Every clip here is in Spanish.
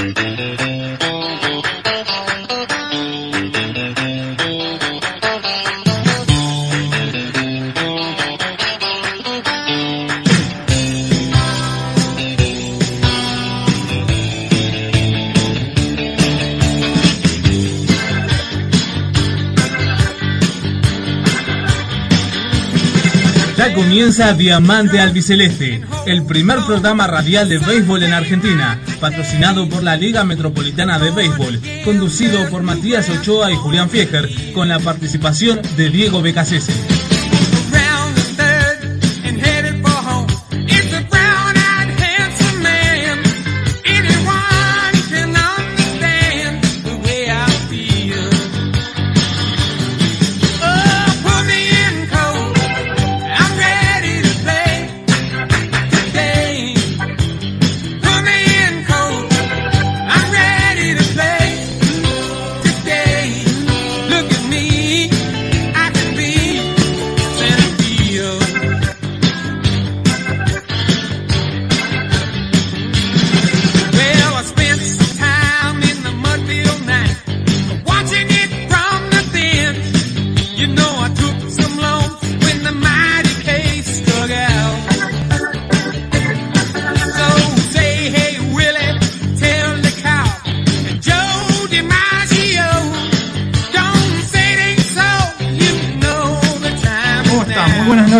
Thank you. Comienza Diamante Albiceleste, el primer programa radial de béisbol en Argentina, patrocinado por la Liga Metropolitana de Béisbol, conducido por Matías Ochoa y Julián Fieger, con la participación de Diego Becasese.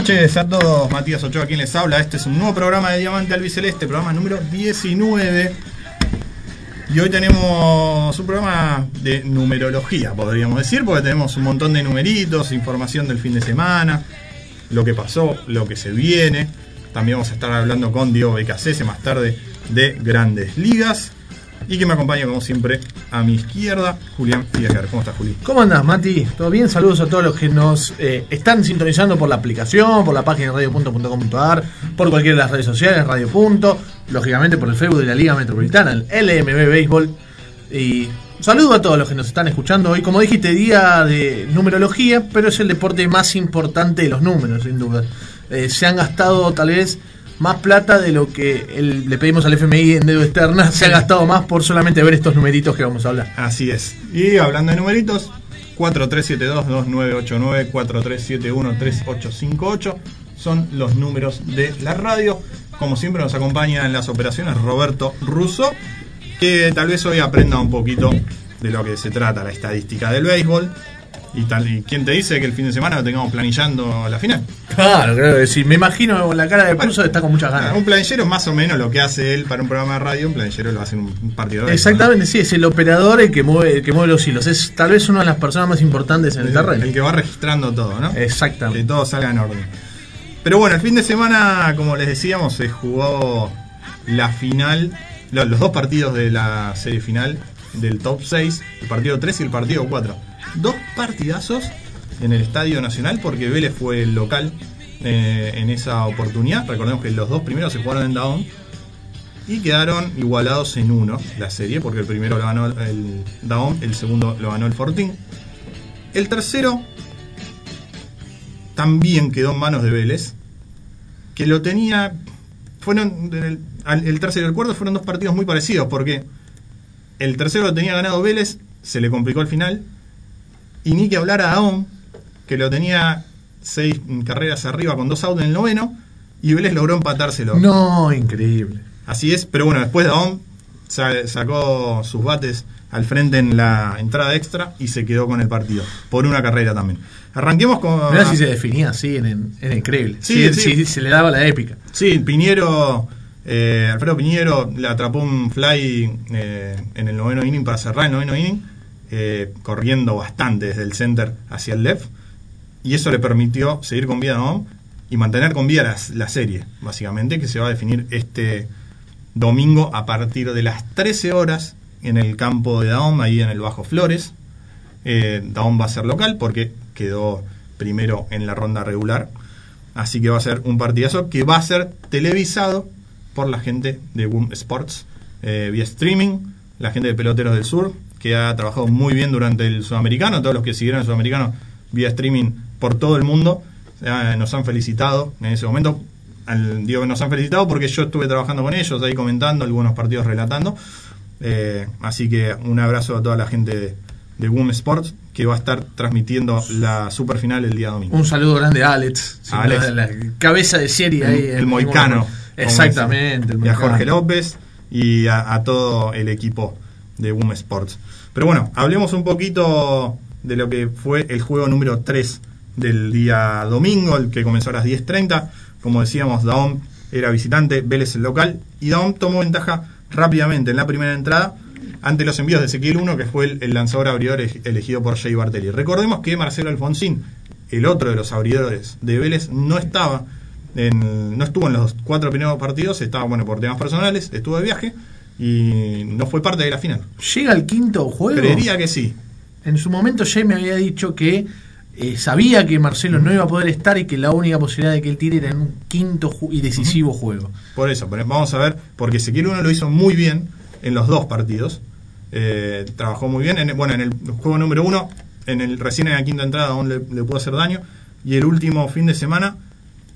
Noches a todos. Matías Ochoa quien les habla. Este es un nuevo programa de Diamante Albiceleste, programa número 19. Y hoy tenemos un programa de numerología, podríamos decir, porque tenemos un montón de numeritos, información del fin de semana, lo que pasó, lo que se viene. También vamos a estar hablando con Diego Becasese más tarde de grandes ligas. Y que me acompaña, como siempre, a mi izquierda, Julián Fieger. ¿Cómo estás, Juli? ¿Cómo andas, Mati? ¿Todo bien? Saludos a todos los que nos eh, están sintonizando por la aplicación, por la página radio.com.ar, por cualquiera de las redes sociales, Radio Punto, lógicamente por el Facebook de la Liga Metropolitana, el LMB Béisbol. Y saludo a todos los que nos están escuchando hoy. Como dijiste, día de numerología, pero es el deporte más importante de los números, sin duda. Eh, se han gastado tal vez más plata de lo que el- le pedimos al FMI en deuda externa. Se ha gastado más por solamente ver estos numeritos que vamos a hablar. Así es. Y hablando de numeritos, 4372-2989, 4371-3858 son los números de la radio. Como siempre nos acompaña en las operaciones Roberto Russo, que tal vez hoy aprenda un poquito de lo que se trata la estadística del béisbol. Y tal, y quién te dice que el fin de semana lo tengamos planillando la final. Claro, claro que sí. Me imagino la cara de Pulso está con muchas ganas. Un planillero es más o menos lo que hace él para un programa de radio, un planillero lo hace en un partido de Exactamente, sí, es el operador el que mueve, el que mueve los hilos. Es tal vez una de las personas más importantes en el terreno. El que va registrando todo, ¿no? Que Exactamente. todo salga en orden. Pero bueno, el fin de semana, como les decíamos, se jugó la final, lo- los dos partidos de la serie final del top 6, el partido 3 y el partido 4. Dos partidazos en el Estadio Nacional porque Vélez fue el local eh, en esa oportunidad. Recordemos que los dos primeros se jugaron en Down y quedaron igualados en uno la serie porque el primero lo ganó el Down, el segundo lo ganó el Fortín. El tercero también quedó en manos de Vélez, que lo tenía. Fueron. El, el tercero y el cuarto fueron dos partidos muy parecidos, porque el tercero lo tenía ganado Vélez, se le complicó al final, y ni que hablar a Aon, que lo tenía seis carreras arriba con dos outs en el noveno, y Vélez logró empatárselo. No, increíble. Así es, pero bueno, después Daón sa- sacó sus bates al frente en la entrada extra y se quedó con el partido, por una carrera también. Arranquemos con... Mirá si se definía así, era increíble. Sí, Sí, sí. sí, se le daba la épica. Sí, Piñero, eh, Alfredo Piñero le atrapó un fly eh, en el noveno inning para cerrar el noveno inning, eh, corriendo bastante desde el center hacia el left, y eso le permitió seguir con vida Daón y mantener con vida la, la serie, básicamente, que se va a definir este domingo a partir de las 13 horas en el campo de Daom, ahí en el Bajo Flores. Eh, Daom va a ser local porque quedó primero en la ronda regular. Así que va a ser un partidazo que va a ser televisado por la gente de Boom Sports eh, vía streaming, la gente de Peloteros del Sur, que ha trabajado muy bien durante el Sudamericano, todos los que siguieron el Sudamericano vía streaming por todo el mundo, eh, nos han felicitado en ese momento. Al, digo que nos han felicitado porque yo estuve trabajando con ellos, ahí comentando, algunos partidos relatando. Eh, así que un abrazo a toda la gente de, de Boom Sports que va a estar transmitiendo la super final el día domingo. Un saludo grande a Alex, A Alex. la cabeza de serie el, ahí. el en- moicano. Exactamente. el Y a. Jorge López y a, a todo el equipo de Boom Sports. Pero bueno, hablemos un poquito de lo que fue el juego número 3 del día domingo, el que comenzó a las 10.30. Como decíamos, Daom era visitante, Vélez el local, y Daom tomó ventaja rápidamente en la primera entrada ante los envíos de Ezequiel 1, que fue el, lanzador abridor elegido por Jay Bartelli. Recordemos que Marcelo Alfonsín, el otro de los abridores de Vélez, no estaba en- no estuvo en los cuatro primeros partidos, estaba bueno por temas personales, estuvo de viaje y no fue parte de la final. Llega el quinto juego. Creería que sí. En su momento Jay me había dicho que eh, sabía que Marcelo no iba a poder estar y que la única posibilidad de que él tire era en un quinto y decisivo juego. Por eso, pero vamos a ver, porque Ezequiel 1 lo hizo muy bien en los dos partidos. Eh, trabajó muy bien. En, bueno, en el juego número uno, en el, recién en la quinta entrada aún le, le pudo hacer daño. Y el último fin de semana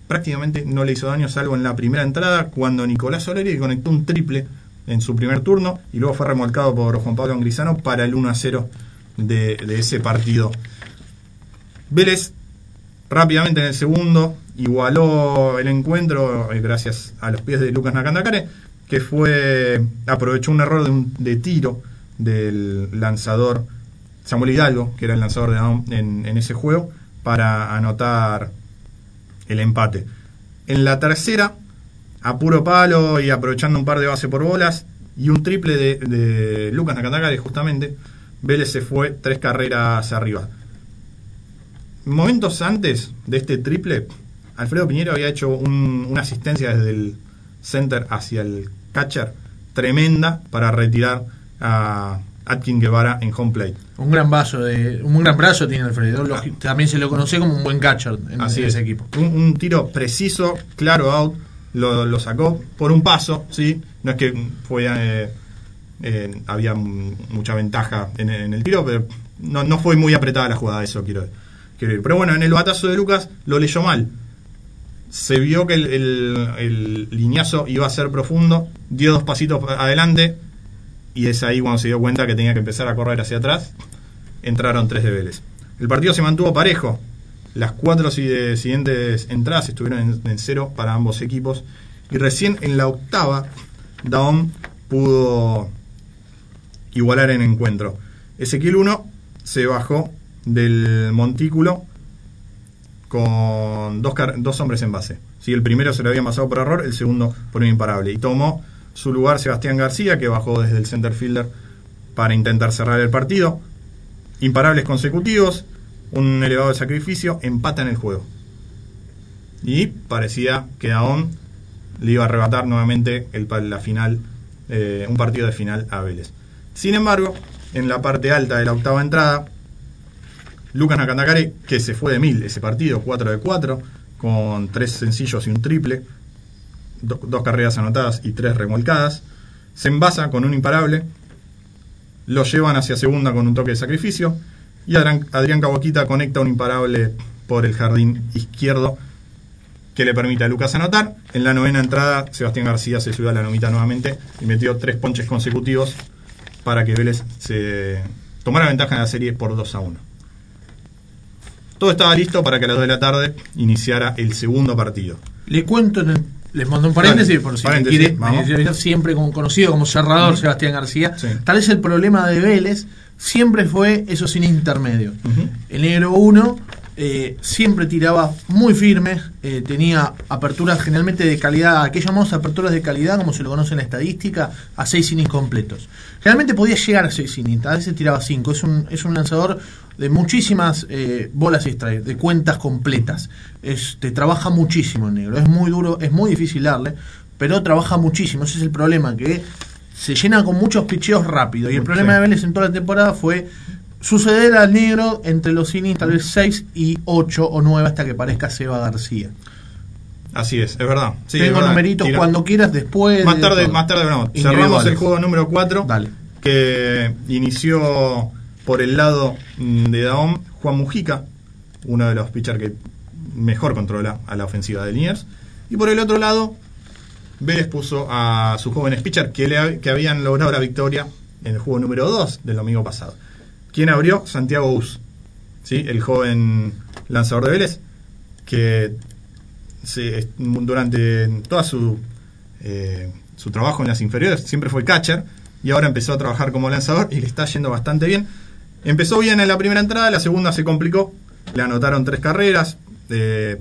prácticamente no le hizo daño, salvo en la primera entrada, cuando Nicolás Soleri conectó un triple en su primer turno y luego fue remolcado por Juan Pablo Angrisano para el 1 a 0 de, ese partido. Vélez rápidamente en el segundo igualó el encuentro eh, gracias a los pies de Lucas Nakandakare que fue aprovechó un error de, un- de tiro del lanzador Samuel Hidalgo que era el lanzador de Daom en, en ese juego para anotar el empate en la tercera a puro palo y aprovechando un par de bases por bolas y un triple de, de Lucas Nakandakare justamente Vélez se fue tres carreras arriba momentos antes de este triple, Alfredo Piñero había hecho un- una asistencia desde el center hacia el catcher tremenda para retirar a Atkin Guevara en home plate. Un gran vaso de, un gran brazo tiene Alfredo. Lo- también se lo conoce como un buen catcher en, Así en es. ese equipo. Un, un tiro preciso, claro out, lo, sacó por un paso, ¿sí? No es que fue, eh, eh, había mucha ventaja en, el tiro, pero no, fue muy apretada la jugada, eso quiero, quiero. Pero bueno, en el batazo de Lucas lo leyó mal. Se vio que el, el- iba a ser profundo, dio dos pasitos adelante y es ahí cuando se dio cuenta que tenía que empezar a correr hacia atrás. Entraron tres de Vélez. El partido se mantuvo parejo. Las cuatro eh, siguientes entradas estuvieron en, cero para ambos equipos. Y recién en la octava, Daom pudo igualar en encuentro. Ezequiel 1 se bajó del montículo con dos, dos hombres en base. Si el primero se lo había pasado por error, el segundo por un imparable. Y tomó su lugar Sebastián García, que bajó desde el center fielder para intentar cerrar el partido. Imparables consecutivos, un elevado sacrificio, empatan el juego. Y parecía que Daón le iba a arrebatar nuevamente el, la final, eh, un partido de final a Vélez. Sin embargo, en la parte alta de la octava entrada, Lucas Nakandakare, que se fue de mil ese partido, 4 de 4, con tres sencillos y un triple, do- dos carreras anotadas y tres remolcadas, se envasa con un imparable, lo llevan hacia segunda con un toque de sacrificio, y Adrián, Caboquita conecta un imparable por el jardín izquierdo que le permite a Lucas anotar. En la novena entrada, Sebastián García se subió a la nomita nuevamente y metió tres ponches consecutivos para que Vélez se tomara ventaja en la serie por 2 a 1. Todo estaba listo para que a las 2 de la tarde iniciara el segundo partido. Le cuento, en el- les mando un paréntesis por si quiere. eh, Siempre como conocido como cerrador Sebastián García. Sí. Tal vez el problema de Vélez siempre fue eso sin intermedio. Ujú. El negro 1 eh, siempre tiraba muy firme, eh, tenía aperturas generalmente de calidad, ¿qué llamamos aperturas de calidad, como se lo conoce en la estadística, a seis innings completos. Generalmente podía llegar a seis innings, a veces tiraba cinco. Es un, es un lanzador de muchísimas eh, bolas extra, de cuentas completas. Es, te trabaja muchísimo el negro, es muy duro, es muy difícil darle, pero trabaja muchísimo. Ese es el problema, que se llena con muchos picheos rápido. Y el problema de Vélez en toda la temporada fue suceder al negro entre los innings tal vez 6 y 8 o 9 hasta que parezca Seba García. Así es, es verdad. Sí, Tengo verdad. numeritos Tira- cuando quieras después. Más de tarde, más tarde. Individuales. Cerramos el juego número 4. Dale. Que inició por el lado mm, de Daom Juan Mujica, uno de los pitchers que mejor controla a la ofensiva de Liniers. Y por el otro lado, Vélez puso a sus jóvenes pitchers que, le que habían logrado la victoria en el juego número 2 del domingo pasado. ¿Quién abrió? Santiago Us, ¿sí? el joven lanzador de Vélez, que durante toda su, eh, su trabajo en las inferiores siempre fue catcher y ahora empezó a trabajar como lanzador y le está yendo bastante bien. Empezó bien en la primera entrada, la segunda se complicó, le anotaron tres carreras, eh,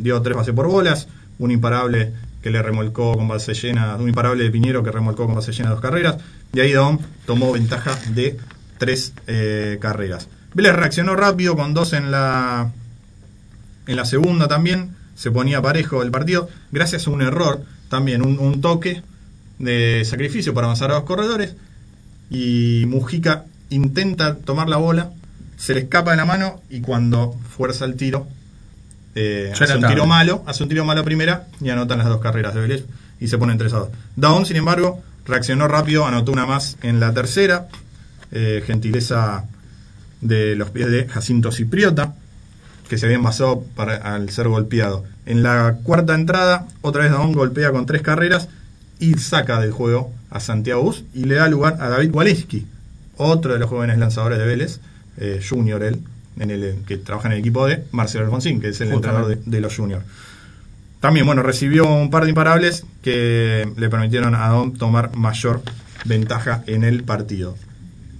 dio tres bases por bolas, un imparable que le remolcó con base llena, un imparable de Piñero que remolcó con base llena dos carreras, y ahí Don tomó ventaja de tres eh, carreras. Vélez reaccionó rápido con dos en la en la segunda también se ponía parejo el partido, gracias a un error, también un, un toque de sacrificio para avanzar a los corredores. Y Mujica intenta tomar la bola, se le escapa de la mano y cuando fuerza el tiro, eh, hace un tarde. tiro malo, hace un tiro malo a primera y anotan las dos carreras de Vélez y se ponen 3 a 2. Daón, sin embargo, reaccionó rápido, anotó una más en la tercera, eh, gentileza de los pies de Jacinto Cipriota, que se había envasado para, al ser golpeado. En la cuarta entrada, otra vez Daón golpea con tres carreras y saca del juego a Santiago Bus y le da lugar a David Waleski, otro de los jóvenes lanzadores de Vélez, eh, junior él, en el, que trabaja en el equipo de Marcelo Alfonsín, que es el Justamente. entrenador de, de los juniors. También, bueno, recibió un par de imparables que le permitieron a Don tomar mayor ventaja en el partido.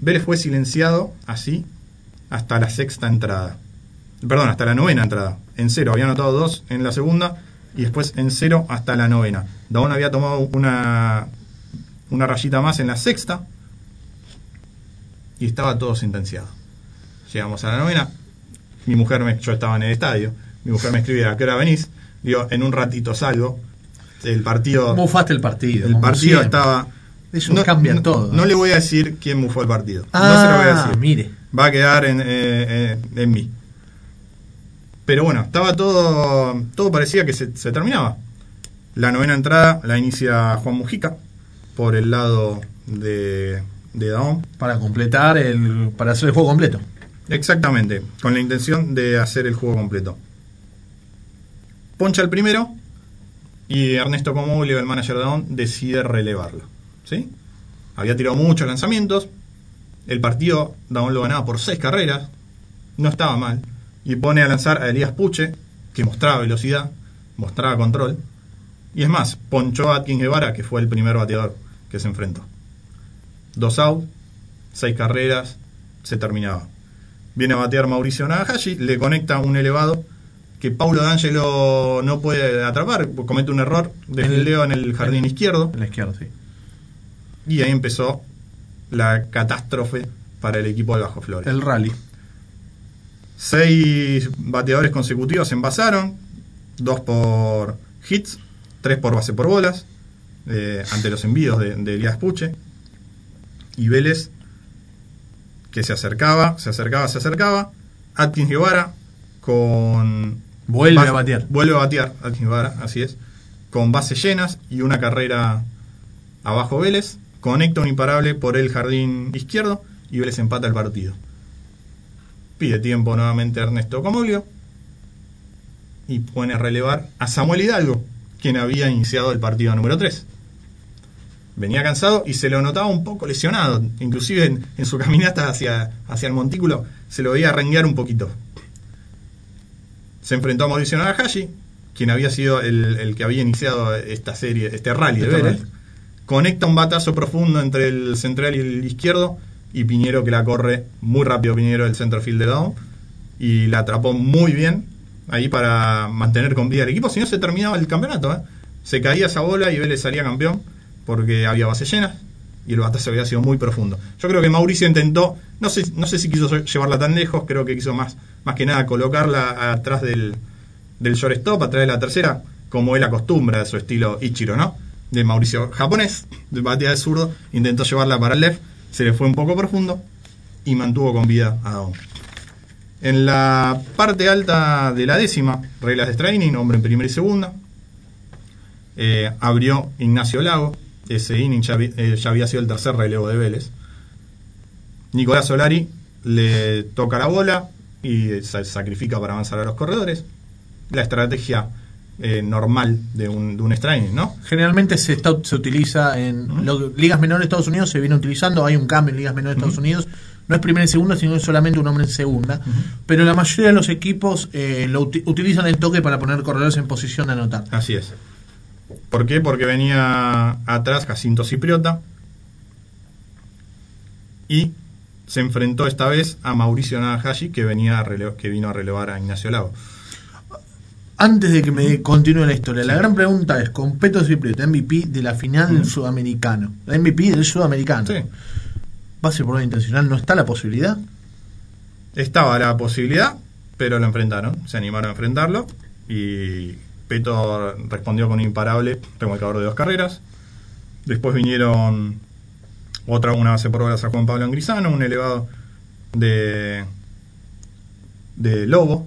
Vélez fue silenciado así hasta la sexta entrada. Perdón, hasta la novena entrada. En cero, había anotado dos en la segunda y después en cero hasta la novena. Daón había tomado una, una rayita más en la sexta y estaba todo sentenciado. Llegamos a la novena. Mi mujer, me, yo estaba en el estadio. Mi mujer me escribe a qué hora venís. Digo, en un ratito salgo. El partido. Mufaste el partido. El partido siempre. estaba. Eso cambia no- todo. No le voy a decir quién mufó el partido. Ah, no se lo voy a decir. mire. Va a quedar en, eh, eh, en mí. Pero bueno, estaba todo. Todo parecía que se, se terminaba. La novena entrada la inicia Juan Mujica por el lado de, de Daón. Para completar, el, para hacer el juego completo. Exactamente, con la intención de hacer el juego completo. Poncha el primero y Ernesto Comoglio, el manager de Dawn, decide relevarlo. ¿sí? Había tirado muchos lanzamientos. El partido Dawn lo ganaba por seis carreras. No estaba mal. Y pone a lanzar a Elías Puche, que mostraba velocidad, mostraba control. Y es más, ponchó a Atkins Guevara, que fue el primer bateador que se enfrentó. Dos out, seis carreras, se terminaba. Viene a batear Mauricio Nagahashi, le conecta un elevado que Paulo D'Angelo no puede atrapar, comete un error de En el- fildeo en el jardín izquierdo En la izquierda, sí. y ahí empezó la catástrofe para el equipo del Bajo Flores. El rally. Seis bateadores consecutivos se envasaron, dos por hits, tres por base por bolas, eh, ante los envíos de, de Elías Puche. Y Vélez, que se acercaba, se acercaba, se acercaba. Atkins Guevara con. Vuelve base- a batear. Vuelve a batear, Atkins Guevara, así es. Con bases llenas y una carrera abajo Vélez. Conecta un imparable por el jardín izquierdo y Vélez empata el partido. Pide tiempo nuevamente Ernesto Comoglio y pone a relevar a Samuel Hidalgo, quien había iniciado el partido número 3. Venía cansado y se lo notaba un poco lesionado, inclusive en, en su caminata hacia, hacia el montículo se lo veía renguear un poquito. Se enfrentó a Mauricio Nagahashi, quien había sido el, el que había iniciado esta serie, este rally de Este Vélez. rally. Conecta un batazo profundo entre el central y el izquierdo y Piñero que la corre muy rápido Piñero del centerfield de Down y la atrapó muy bien ahí para mantener con vida el equipo, si no se terminaba el campeonato. ¿eh? Se caía esa bola y Vélez salía campeón porque había bases llenas y el batazo había sido muy profundo. Yo creo que Mauricio intentó, no sé, no sé si quiso llevarla tan lejos, creo que quiso más, más que nada colocarla atrás del, del shortstop, atrás de la tercera, como él acostumbra de su estilo Ichiro, ¿no? De Mauricio japonés, de batida de zurdo, intentó llevarla para el left, se le fue un poco profundo y mantuvo con vida a Dawn. En la parte alta de la décima, reglas de training, hombre en primera y segunda, eh, abrió Ignacio Lago, ese inning ya, vi- eh, ya había sido el tercer relevo de Vélez. Nicolás Solari le toca la bola y se sacrifica para avanzar a los corredores. La estrategia eh, normal de un, de un strike, ¿no? Generalmente se, está, se utiliza en ligas menores de Estados Unidos, se viene utilizando, hay un cambio en ligas menores de Estados Unidos, no es primera y segunda, sino es solamente un hombre en segunda, pero la mayoría de los equipos eh, lo uti- utilizan el toque para poner corredores en posición de anotar. Así es. ¿Por qué? Porque venía atrás Jacinto Cipriota y se enfrentó esta vez a Mauricio Nagahashi que venía a que vino a relevar a Ignacio Lago. Antes de que me continúe la historia, la gran pregunta es, con Peto Cipriota, MVP de la final del sudamericano, la MVP del sudamericano, Sí. base por una intencional, ¿no está la posibilidad? Estaba la posibilidad, pero lo enfrentaron, se animaron a enfrentarlo y Respondió con imparable remolcador de dos carreras. Después vinieron otra una base por bolas a Juan Pablo Angrisano, un elevado de de Lobo,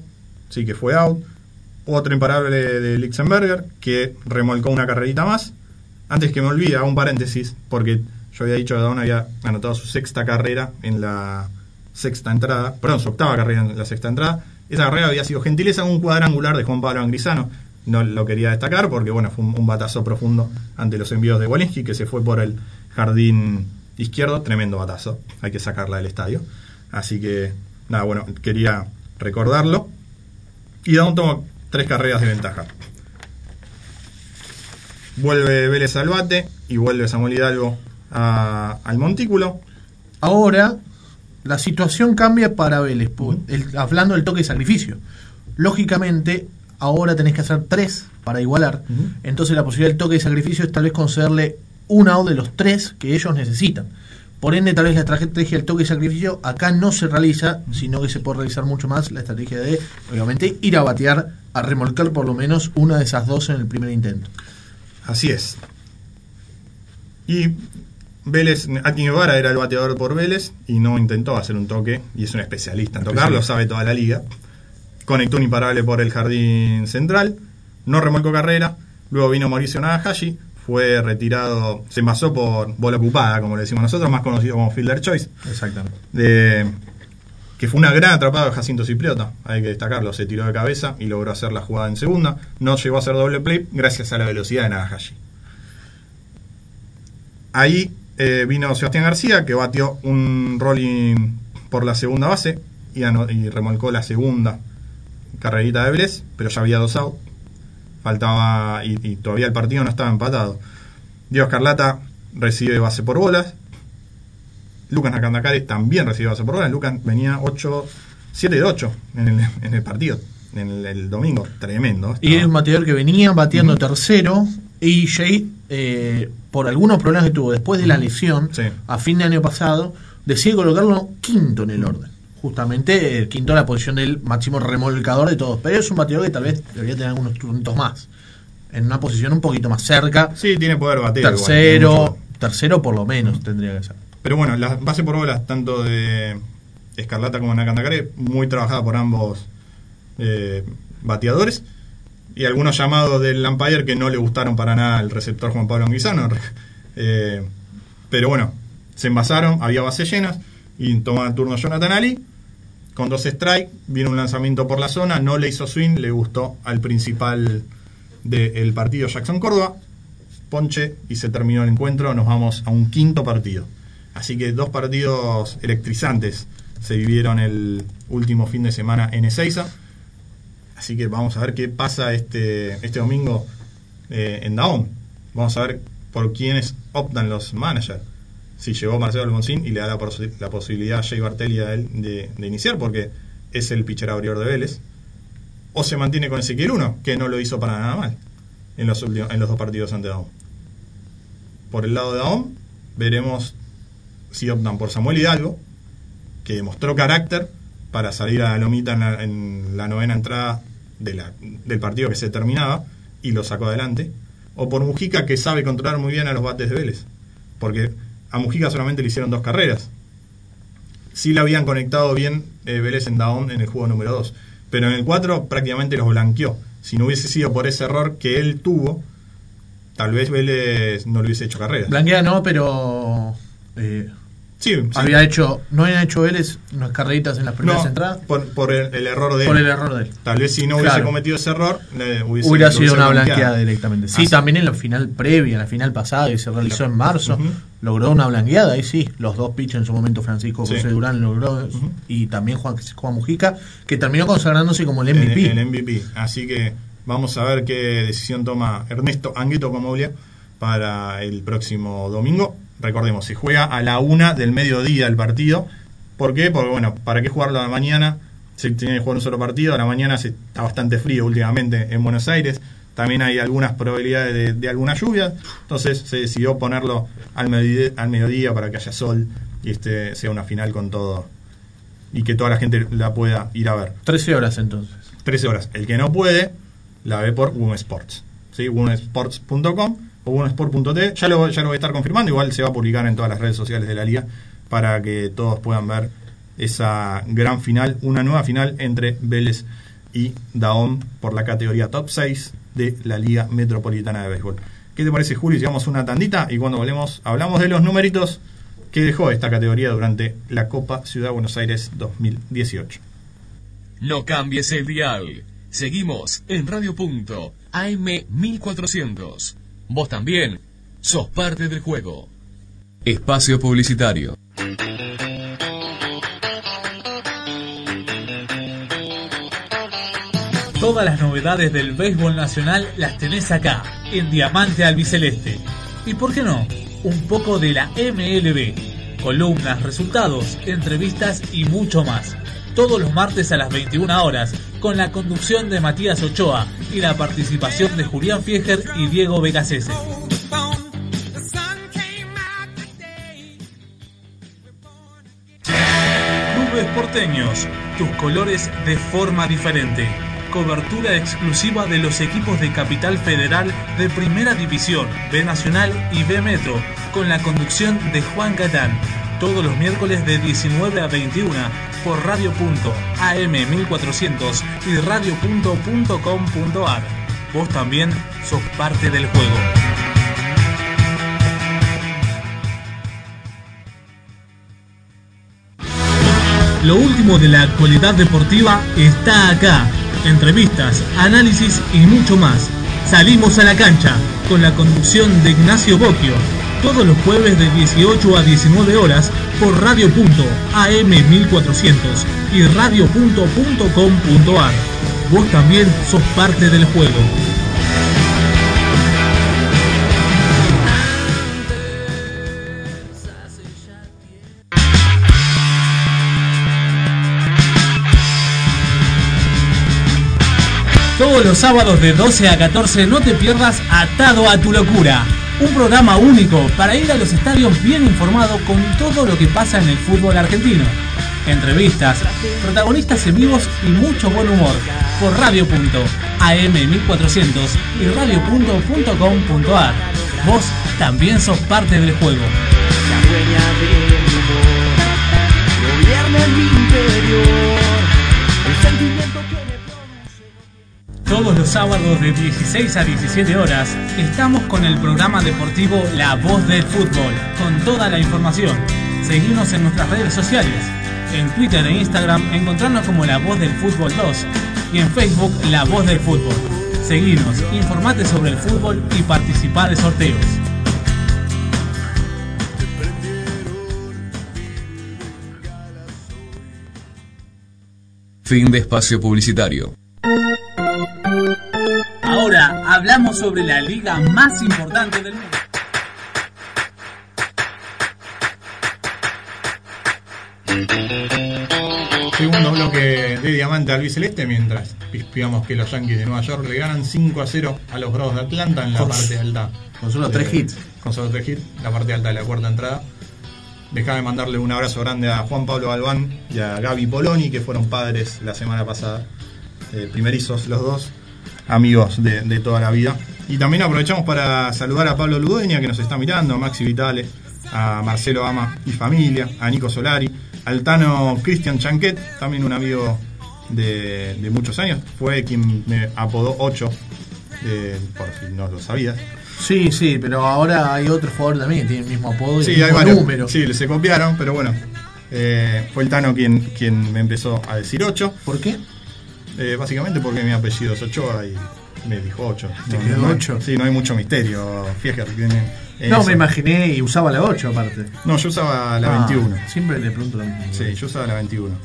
sí que fue out. Otro imparable de Lichtenberger que remolcó una carrerita más. Antes que me olvide, hago un paréntesis, porque yo había dicho que Dawn había anotado su sexta carrera en la sexta entrada, perdón, su octava carrera en la sexta entrada. Esa carrera había sido gentileza un cuadrangular de Juan Pablo Angrisano. No lo quería destacar porque bueno, fue un, un batazo profundo ante los envíos de Walensky que se fue por el jardín izquierdo, tremendo batazo, hay que sacarla del estadio. Así que nada, bueno, quería recordarlo. Y Dawn tomó tres carreras de ventaja. Vuelve Vélez al bate y vuelve Samuel Hidalgo a- al montículo. Ahora, la situación cambia para Vélez, el- hablando del toque de sacrificio. Lógicamente, ahora tenés que hacer tres para igualar. Entonces, la posibilidad del toque de sacrificio es tal vez concederle un out de los tres que ellos necesitan. Por ende, tal vez la estrategia del toque de sacrificio acá no se realiza, sino que se puede realizar mucho más la estrategia de, obviamente, ir a batear, a remolcar por lo menos una de esas dos en el primer intento. Así es. Y Vélez, Aki Guevara era el bateador por Vélez y no intentó hacer un toque, y es un especialista en tocar, lo sabe toda la liga. Conectó un imparable por el jardín central, no remolcó carrera, luego vino Mauricio Nagahashi, fue retirado, se envasó por bola ocupada, como le decimos nosotros, más conocido como Fielder Choice. Exactamente. de- que fue una gran atrapada de Jacinto Cipriota, hay que destacarlo, se tiró de cabeza y logró hacer la jugada en segunda, no llegó a hacer doble play gracias a la velocidad de Nagahashi. Ahí eh, vino Sebastián García que batió un rolling por la segunda base y remolcó la segunda carrerita de Vélez, pero ya había dos out, faltaba y, y todavía el partido no estaba empatado. Diego Escarlata recibe base por bolas, Lucas Nakandakare también recibió base por bolas. Lucas venía 8, 7 de 8 en el, en el partido, en el, el domingo. Tremendo. Y es un bateador que venía bateando tercero y Jay, eh, por algunos problemas que tuvo después de la lesión, Sí. a fin de año pasado, decide colocarlo quinto en el orden. Justamente el quinto en la posición del máximo remolcador de todos. Pero es un bateador que tal vez debería tener algunos puntos más. En una posición un poquito más cerca. Sí, tiene poder bater. tercero, tercero por lo menos tendría que ser. Pero bueno, la base por bolas, tanto de Escarlata como Nakandakare, muy trabajada por ambos eh, bateadores. Y algunos llamados del umpire que no le gustaron para nada al receptor Juan Pablo Anguisano. Eh, pero bueno, se envasaron, había bases llenas. Y toma el turno Jonathan Ali. Con dos strikes, vino un lanzamiento por la zona, no le hizo swing, le gustó al principal del partido Jackson Córdoba. Ponche y se terminó el encuentro. Nos vamos a un quinto partido. Así que dos partidos electrizantes se vivieron el último fin de semana en Ezeiza. Así que vamos a ver qué pasa este, este domingo eh, en Daón. Vamos a ver por quiénes optan los managers. Si llegó Marcelo Alfonsín y le da la, posi- la posibilidad a Jay Bartelli a él de, iniciar, porque es el pitcher abridor de Vélez, o se mantiene con Ezequiel 1, que no lo hizo para nada mal en los, en los dos partidos ante Daom. Por el lado de Daom, veremos si optan por Samuel Hidalgo, que demostró carácter para salir a la lomita en la, en la novena entrada de la- del partido que se terminaba y lo sacó adelante, o por Mujica, que sabe controlar muy bien a los bates de Vélez, porque a Mujica solamente le hicieron dos carreras. Sí le habían conectado bien eh, Vélez en Daom en el juego número 2, pero en el 4 prácticamente los blanqueó. Si no hubiese sido por ese error que él tuvo, tal vez Vélez no le hubiese hecho carrera. Blanquea no, pero. eh, Sí, sí. había hecho. No habían hecho Vélez unas carreritas en las primeras No, entradas. por, por el, el error de Por él. el error de él. Tal vez si no hubiese Claro. cometido ese error, le hubiese, Hubiera sido una blanqueada directamente. Sí, Así- también en la final previa, en la final pasada que se realizó en marzo, logró una blanqueada. Ahí sí, los dos pitchers en su momento, Francisco Sí. José Durán logró, y también Juan, Juan Mujica, que terminó consagrándose como el MVP. el MVP. Así que vamos a ver qué decisión toma Ernesto Anguito Comoglia para el próximo domingo. Recordemos, se juega a la una del mediodía el partido. ¿Por qué? Porque, bueno, ¿para qué jugarlo a la mañana? Se tiene que jugar un solo partido. A la mañana se, está bastante frío últimamente en Buenos Aires. También hay algunas probabilidades de, de alguna lluvia. Entonces se decidió ponerlo al, mediodía, al mediodía para que haya sol y este sea una final con todo. Y que toda la gente la pueda ir a ver. 13 horas entonces. 13 horas. El que no puede, la ve por Woon Sports. ¿sí? O woonesports.t. Ya lo, ya lo voy a estar confirmando. Igual se va a publicar en todas las redes sociales de la liga para que todos puedan ver esa gran final, una nueva final entre Vélez y Daom por la categoría top 6 de la Liga Metropolitana de Béisbol. ¿Qué te parece, Julio? Si vamos una tandita y cuando volvemos hablamos de los numeritos que dejó esta categoría durante la Copa Ciudad Buenos Aires 2018. No cambies el dial. Seguimos en Radio Punto, AM 1400. Vos también sos parte del juego. Espacio Publicitario. Todas las novedades del béisbol nacional las tenés acá, en Diamante Albiceleste. ¿Y por qué no? Un poco de la MLB. Columnas, resultados, entrevistas y mucho más. Todos los martes a las 21 horas, con la conducción de Matías Ochoa y la participación de Julián Fieger y Diego Becasese. Clubes porteños, tus colores de forma diferente. Cobertura exclusiva de los equipos de Capital Federal de Primera División, B Nacional y B Metro, con la conducción de Juan Catán. Todos los miércoles de 19 a 21 por Radio Punto, AM 1400 y radio.com.ar. Vos también sos parte del juego. Lo último de la actualidad deportiva está acá. Entrevistas, análisis y mucho más. Salimos a la cancha con la conducción de Ignacio Bocchio. Todos los jueves de 18 a 19 horas por Radio Punto AM 1400 y radio.com.ar. Vos también sos parte del juego. Todos los sábados de 12 a 14 no te pierdas Atado a tu locura. Un programa único para ir a los estadios bien informado con todo lo que pasa en el fútbol argentino. Entrevistas, protagonistas en vivos y mucho buen humor. Por Radio Punto, AM 1400 y radio.com.ar. Vos también sos parte del juego. La. Todos los sábados de 16 a 17 horas estamos con el programa deportivo La Voz del Fútbol, con toda la información. Seguimos en nuestras redes sociales. En Twitter e Instagram encontrarnos como La Voz del Fútbol 2 y en Facebook La Voz del Fútbol. Seguinos, informate sobre el fútbol y participá de sorteos. Fin de espacio publicitario. Hablamos sobre la liga más importante del mundo. Segundo bloque de Diamante Albiceleste, mientras pispiamos que los Yankees de Nueva York le ganan 5 a 0 a los Bravos de Atlanta en la parte alta. con solo de- tres hits. Con solo tres hits, la parte alta de la cuarta entrada. Dejame mandarle un abrazo grande a Juan Pablo Galván y a Gaby Poloni, que fueron padres la semana pasada. Eh, primerizos los dos, amigos de, de toda la vida. Y también aprovechamos para saludar a Pablo Ludueña, que nos está mirando, a Maxi Vitale, a Marcelo Ama y familia, a Nico Solari, al Tano Cristian Chanquet, también un amigo de, de muchos años. Fue quien me apodó 8, eh, por si no lo sabías. Sí, sí, pero ahora hay otro jugador también que tiene el mismo apodo y Sí, el hay mismo varios. número. Sí, se copiaron, pero bueno. eh, fue el Tano quien, quien me empezó a decir 8. ¿Por qué? Eh, básicamente porque mi apellido es Ochoa y me dijo 8. ¿Te quedó ocho? Sí, no hay mucho misterio. Fíjate, No, eso. me imaginé y usaba la 8 aparte. No, yo usaba la Ah, 21. Siempre le pregunto lo mismo. Sí, yo usaba la 21.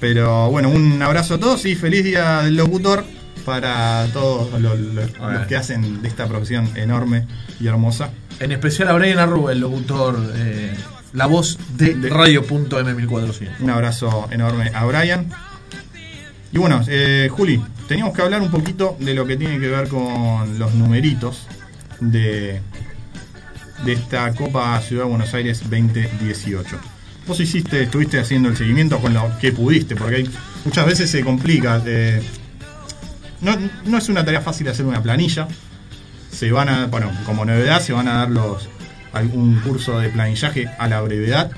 Pero bueno, un abrazo a todos y feliz día del locutor para todos los, que hacen de esta profesión enorme y hermosa. En especial a Brian Arrua, el locutor, eh, la voz de, De- Radio.m1400. Un abrazo enorme a Brian. Y bueno, eh, Juli, teníamos que hablar un poquito de lo que tiene que ver con los numeritos de, esta Copa Ciudad de Buenos Aires 2018. Vos hiciste, estuviste haciendo el seguimiento con lo que pudiste, porque muchas veces se complica. eh, no, no es una tarea fácil hacer una planilla. Se van a, bueno, como novedad, se van a dar los algún curso de planillaje a la brevedad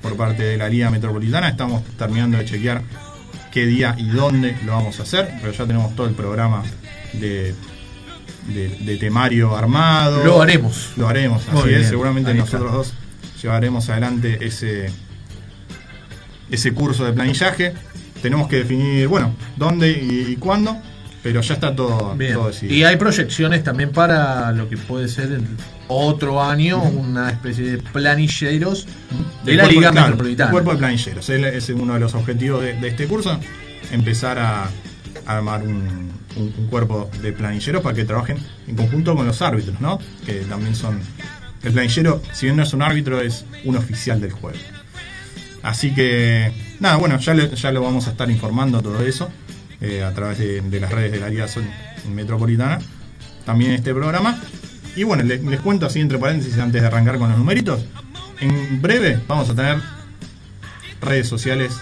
por parte de la Liga Metropolitana. Estamos terminando de chequear qué día y dónde lo vamos a hacer, pero ya tenemos todo el programa de, de, de temario armado. Lo haremos. Lo haremos, Muy así bien, es. Seguramente ahí nosotros está. dos llevaremos adelante ese, ese curso de planillaje. Tenemos que definir, bueno, dónde y, y cuándo, pero ya está todo, todo decidido. Y hay proyecciones también para lo que puede ser el otro año, una especie de planilleros de la cuerpo- Liga claro, Metropolitana. Cuerpo de planilleros. Es, es uno de los objetivos de, de este curso. Empezar a, a armar un, un- un cuerpo de planilleros para que trabajen en conjunto con los árbitros, ¿no? Que también son. El planillero, si bien no es un árbitro, es un oficial del juego. Así que, nada, bueno, ya, le- ya lo vamos a estar informando todo eso eh, a través de, de las redes de la Liga Metropolitana. También este programa. Y bueno, le- les, cuento así entre paréntesis antes de arrancar con los numeritos. En breve vamos a tener redes sociales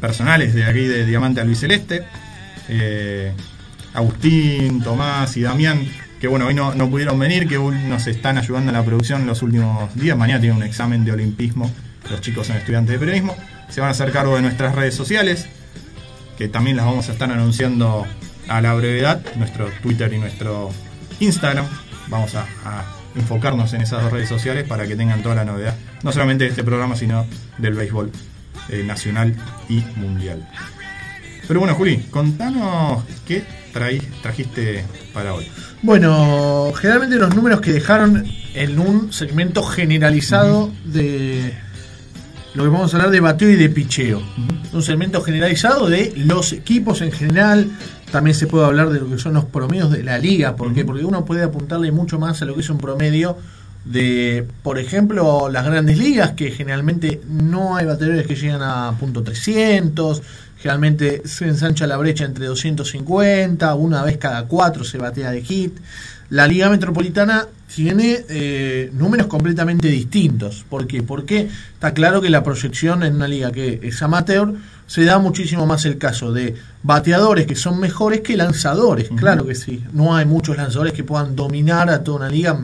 personales de aquí de Diamante Albiceleste. Eh, Agustín, Tomás y Damián, que bueno, hoy no, no pudieron venir, que hoy nos están ayudando en la producción los últimos días. Mañana tienen un examen de olimpismo, los chicos son estudiantes de periodismo. Se van a hacer cargo de nuestras redes sociales, que también las vamos a estar anunciando a la brevedad, nuestro Twitter y nuestro Instagram. Vamos a, a enfocarnos en esas dos redes sociales para que tengan toda la novedad, no solamente de este programa, sino del béisbol eh, nacional y mundial. Pero bueno, Juli, contanos qué traí- trajiste para hoy. Bueno, generalmente los números que dejaron en un segmento generalizado de lo que vamos a hablar de bateo y de picheo. Un segmento generalizado de los equipos en general. También se puede hablar de lo que son los promedios de la liga. ¿Por qué? Porque uno puede apuntarle mucho más a lo que es un promedio de, por ejemplo, las grandes ligas, que generalmente no hay bateadores que llegan a punto 300. Generalmente se ensancha la brecha entre 250, una vez cada cuatro se batea de hit. La Liga Metropolitana tiene eh, números completamente distintos. ¿Por qué? Porque está claro que la proyección en una liga que es amateur se da muchísimo más el caso de bateadores que son mejores que lanzadores. Claro que sí. No hay muchos lanzadores que puedan dominar a toda una liga,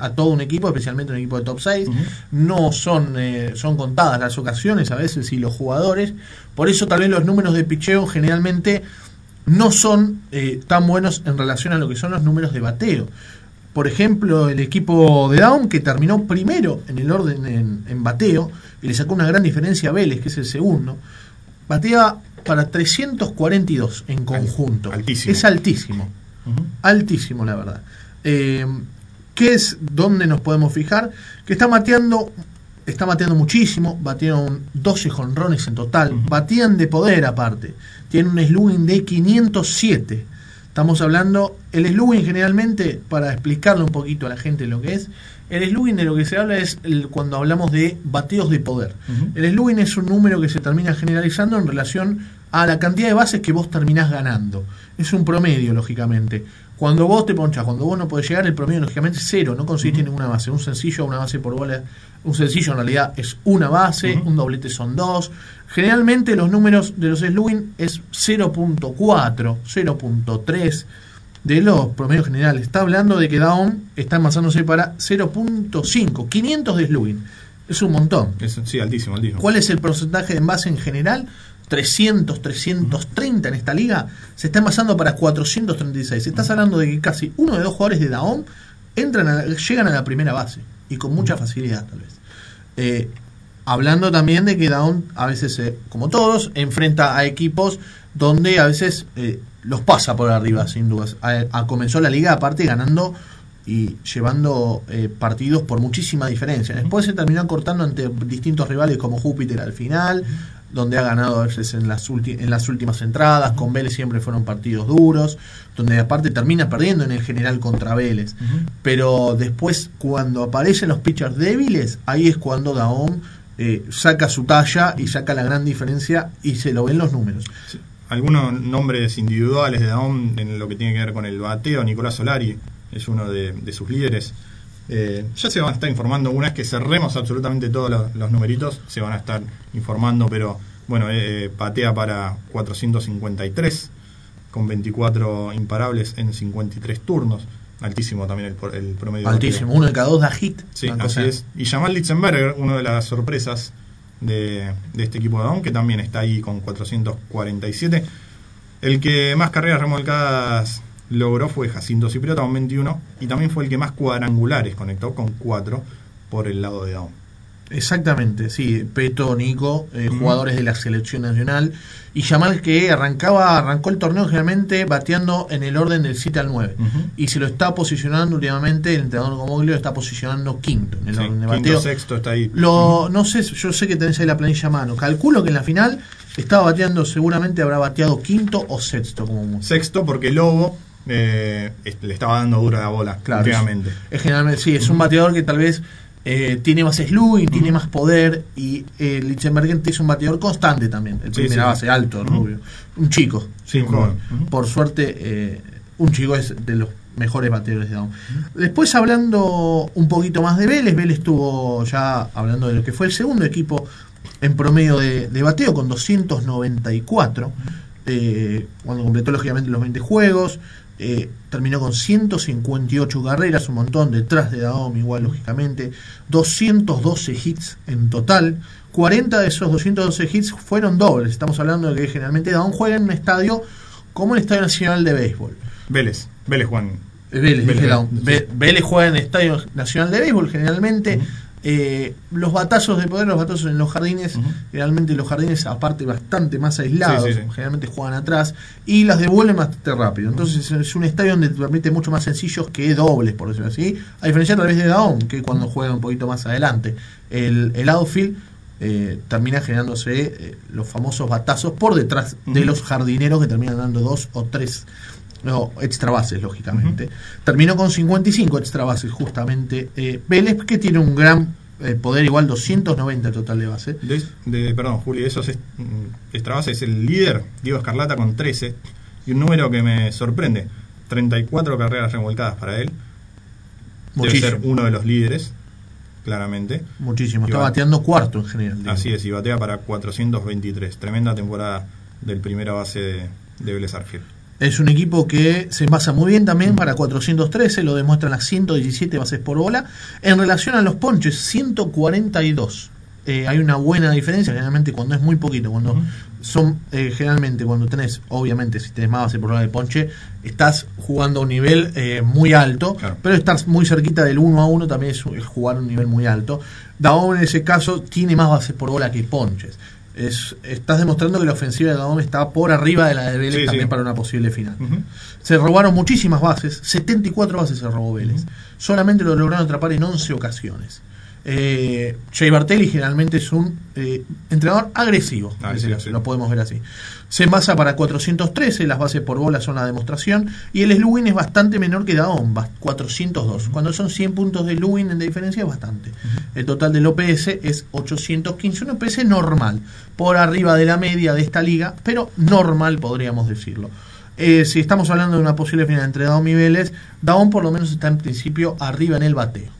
a todo un equipo, especialmente un equipo de top 6. No son, eh, son contadas las ocasiones a veces y los jugadores. Por eso tal vez los números de picheo generalmente no son eh, tan buenos en relación a lo que son los números de bateo. Por ejemplo, el equipo de Down, que terminó primero en el orden en, en bateo, y le sacó una gran diferencia a Vélez, que es el segundo, batea para 342 en conjunto. altísimo. Es altísimo. Altísimo, la verdad. Eh, ¿Qué es donde nos podemos fijar? Que está mateando, está mateando muchísimo, batieron 12 jonrones en total, batían de poder aparte, tiene un slugging de 507, Estamos hablando, el slugging generalmente, para explicarle un poquito a la gente lo que es, el slugging de lo que se habla es el- cuando hablamos de bateos de poder. El slugging es un número que se termina generalizando en relación a la cantidad de bases que vos terminás ganando. Es un promedio, lógicamente. Cuando vos te ponchás, cuando vos no podés llegar, el promedio lógicamente es cero, no consiste en ninguna base. Un sencillo, una base por bola, un sencillo en realidad es una base, un doblete son dos. Generalmente los números de los slugging es 0.4, 0.3 de los promedios generales. Está hablando de que Down está envasándose para 0.5, 500 de slugging. Es un montón. Es- sí, altísimo, altísimo. ¿Cuál es el porcentaje de envase en general? 300, 330 en esta liga. Se está envasando para 436. Estás hablando de que casi uno de dos jugadores de Daom entran a- llegan a la primera base. Y con mucha facilidad, tal vez. Eh, hablando también de que Daom a veces, eh, como todos, enfrenta a equipos donde a veces eh, los pasa por arriba, sin dudas. A- a- comenzó la liga aparte ganando y llevando eh, partidos por muchísima diferencia. Después se terminó cortando ante distintos rivales como Júpiter al final, donde ha ganado a veces en las, en las últimas entradas, con Vélez siempre fueron partidos duros, donde aparte termina perdiendo en el general contra Vélez. Pero después cuando aparecen los pitchers débiles, ahí es cuando Daom eh, saca su talla y saca la gran diferencia y se lo ven los números. Algunos nombres individuales de Daom en lo que tiene que ver con el bateo. Nicolás Solari es uno de, de sus líderes. Eh, ya se van a estar informando, una vez que cerremos absolutamente todos los, los numeritos, se van a estar informando, pero bueno, eh, patea para 453, con 24 imparables en 53 turnos. Altísimo también el, el promedio. Altísimo, uno de cada dos da hit. Sí, así cosa- es. Y Jamal Litzenberger, una de las sorpresas de, de este equipo de Dawn, que también está ahí con 447. El que más carreras remolcadas logró fue Jacinto Cipriota con 21 y también fue el que más cuadrangulares conectó con 4 por el lado de Dawn. Exactamente, sí, Peto, Nico, eh, jugadores de la selección nacional. Y Yamal que arrancaba, arrancó el torneo generalmente bateando en el orden del 7 al 9. Ujú. Y se lo está posicionando últimamente, el entrenador Gomoglio lo está posicionando quinto en el Sí, orden de quinto, bateo. sexto está ahí. Lo, no sé, yo sé que tenés ahí la planilla a mano. Calculo que en la final estaba bateando, seguramente habrá bateado quinto o sexto como. Sexto porque Lobo eh, le estaba dando dura la bola Claro, últimamente. Es, es generalmente, sí, es un bateador que tal vez eh, tiene más slugging, tiene más poder y eh, Lichtenberger es un bateador constante también. El Sí, primera sí. base, alto, rubio. Un chico. Sí, un joven. Ujú. Por suerte, eh, un chico es de los mejores bateadores de Down. Después hablando un poquito más de Vélez, Vélez estuvo ya hablando de lo que fue el segundo equipo en promedio de, de bateo con 294, eh, cuando completó lógicamente los 20 juegos, eh, terminó con 158 carreras, un montón detrás de Daom igual lógicamente, 212 hits en total, 40 de esos 212 hits fueron dobles, estamos hablando de que generalmente Daom juega en un estadio como el Estadio Nacional de Béisbol. Vélez, Vélez Juan. Eh, Vélez, Vélez juega en el Estadio Nacional de Béisbol generalmente. Eh, los batazos de poder, los batazos en los jardines, Ujú. generalmente los jardines aparte bastante más aislados, Sí, sí, sí. generalmente juegan atrás y las devuelven bastante rápido. Entonces es un estadio donde te permite mucho más sencillos que dobles, por decirlo así, a diferencia tal vez de Daom, que cuando juega un poquito más adelante. El, el outfield eh, termina generándose eh, los famosos batazos por detrás de los jardineros que terminan dando dos o tres no, extra bases, lógicamente. Terminó con 55 extra bases, justamente. eh, Vélez, que tiene un gran eh, poder, igual 290 total de base. De, de- perdón, Juli, esos est- mm, extra base es el líder, Diego Escarlata, con 13. Y un número que me sorprende: 34 carreras remolcadas para él. Debe Muchísimo. ser uno de los líderes, claramente. Muchísimo. Está bateando cuarto en general. digo. Así es, y batea para 423. Tremenda temporada del primera base de, de Vélez Arfield. Es un equipo que se basa muy bien también para 413, lo demuestran las 117 bases por bola. En relación a los ponches, 142. Eh, hay una buena diferencia, generalmente cuando es muy poquito, cuando son, eh, generalmente cuando tenés, obviamente si tenés más base por bola de ponche, estás jugando a un nivel eh, muy alto, Claro. pero estar muy cerquita del 1 a 1 también es, es jugar a un nivel muy alto. Daom en ese caso tiene más bases por bola que ponches. Es, estás demostrando que la ofensiva de Daom está por arriba de la de Vélez Sí, también sí. para una posible final. Se robaron muchísimas bases, 74 bases se robó Vélez. Solamente lo lograron atrapar en 11 ocasiones. Eh, Jay Bartelli generalmente es un eh, entrenador agresivo, Ah, ese sí, caso, sí. lo podemos ver así. Se envasa para 413, las bases por bola son la demostración, y el Sluwin es bastante menor que Daon, va- 402. Cuando son 100 puntos de Sluwin en diferencia es bastante. El total del OPS es 815, un OPS normal, por arriba de la media de esta liga, pero normal podríamos decirlo. Eh, si estamos hablando de una posible final entre Daon y Vélez, Daon por lo menos está en principio arriba en el bateo.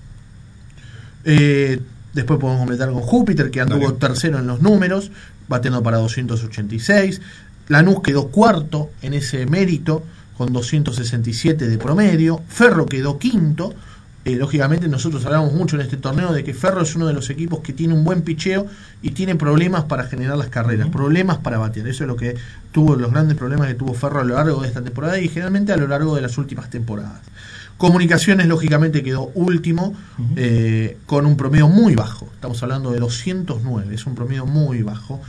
Eh, después podemos completar con Júpiter, que anduvo Dale. tercero en los números, bateando para 286. Lanús quedó cuarto en ese mérito, con 267 de promedio. Ferro quedó quinto. Eh, lógicamente nosotros hablamos mucho en este torneo de que Ferro es uno de los equipos que tiene un buen picheo y tiene problemas para generar las carreras, problemas para batear. Eso es lo que tuvo los grandes problemas que tuvo Ferro a lo largo de esta temporada y generalmente a lo largo de las últimas temporadas. Comunicaciones, lógicamente, quedó último eh, con un promedio muy bajo. Estamos hablando de 209, es un promedio muy bajo.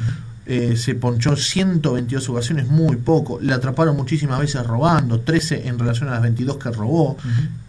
Eh, se ponchó 122 ocasiones, muy poco. Le atraparon muchísimas veces robando, 13 en relación a las 22 que robó.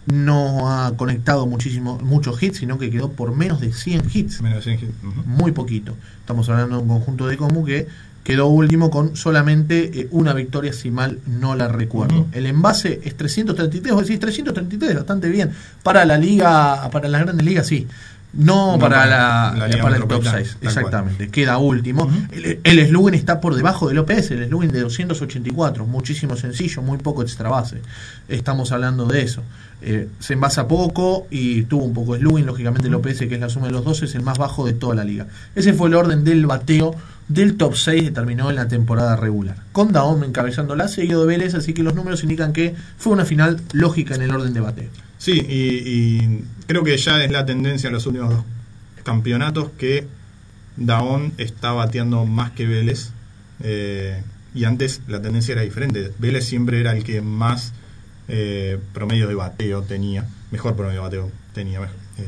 No ha conectado muchísimo, muchos hits, sino que quedó por menos de 100 hits Menos de 100 hits. Muy poquito. Estamos hablando de un conjunto de Comu que quedó último con solamente eh, una victoria, si mal no la recuerdo. El envase es 333, vos decís 333, bastante bien. Para la liga, para las grandes ligas, sí. No, No para, para la, para el top metropolitana, 6, tal exactamente. Queda último. El, el Slugen está por debajo del OPS, el Slugen de 284, muchísimo sencillo, muy poco extra base. Estamos hablando de eso. Eh, se envasa poco y tuvo un poco Slugen, lógicamente el OPS, que es la suma de los dos, es el más bajo de toda la liga. Ese fue el orden del bateo del top 6 que terminó en la temporada regular. Con Daom encabezándola, seguido de Vélez, así que los números indican que fue una final lógica en el orden de bateo. Sí, y, creo que ya es la tendencia en los últimos dos campeonatos que Daón está bateando más que Vélez. eh, y antes la tendencia era diferente. Vélez siempre era el que más eh, promedio de bateo tenía, mejor promedio de bateo tenía, eh,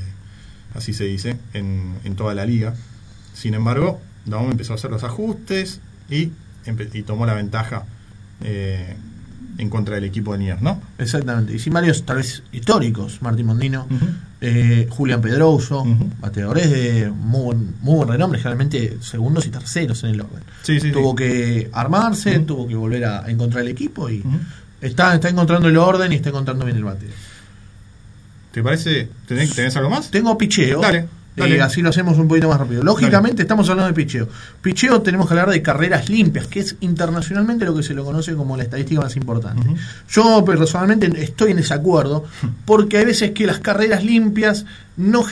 así se dice, en toda la liga. Sin embargo, Daón empezó a hacer los ajustes y, tomó la ventaja eh, en contra del equipo de Nier, ¿no? Exactamente. Y sin varios, tal vez históricos, Martín Mondino, eh, Julián Pedroso, bateadores de muy buen, muy buen renombre, generalmente segundos y terceros en el orden. Sí, sí, tuvo sí. que armarse, tuvo que volver a encontrar el equipo y está, está encontrando el orden y está encontrando bien el bateo. ¿Te parece? ¿Tenés, tenés algo más? Tengo picheo. Dale. Eh, así lo hacemos un poquito más rápido. Lógicamente estamos hablando de picheo. Picheo tenemos que hablar de carreras limpias, que es internacionalmente lo que se lo conoce como la estadística más importante. Yo personalmente estoy en desacuerdo porque hay veces que las carreras limpias no,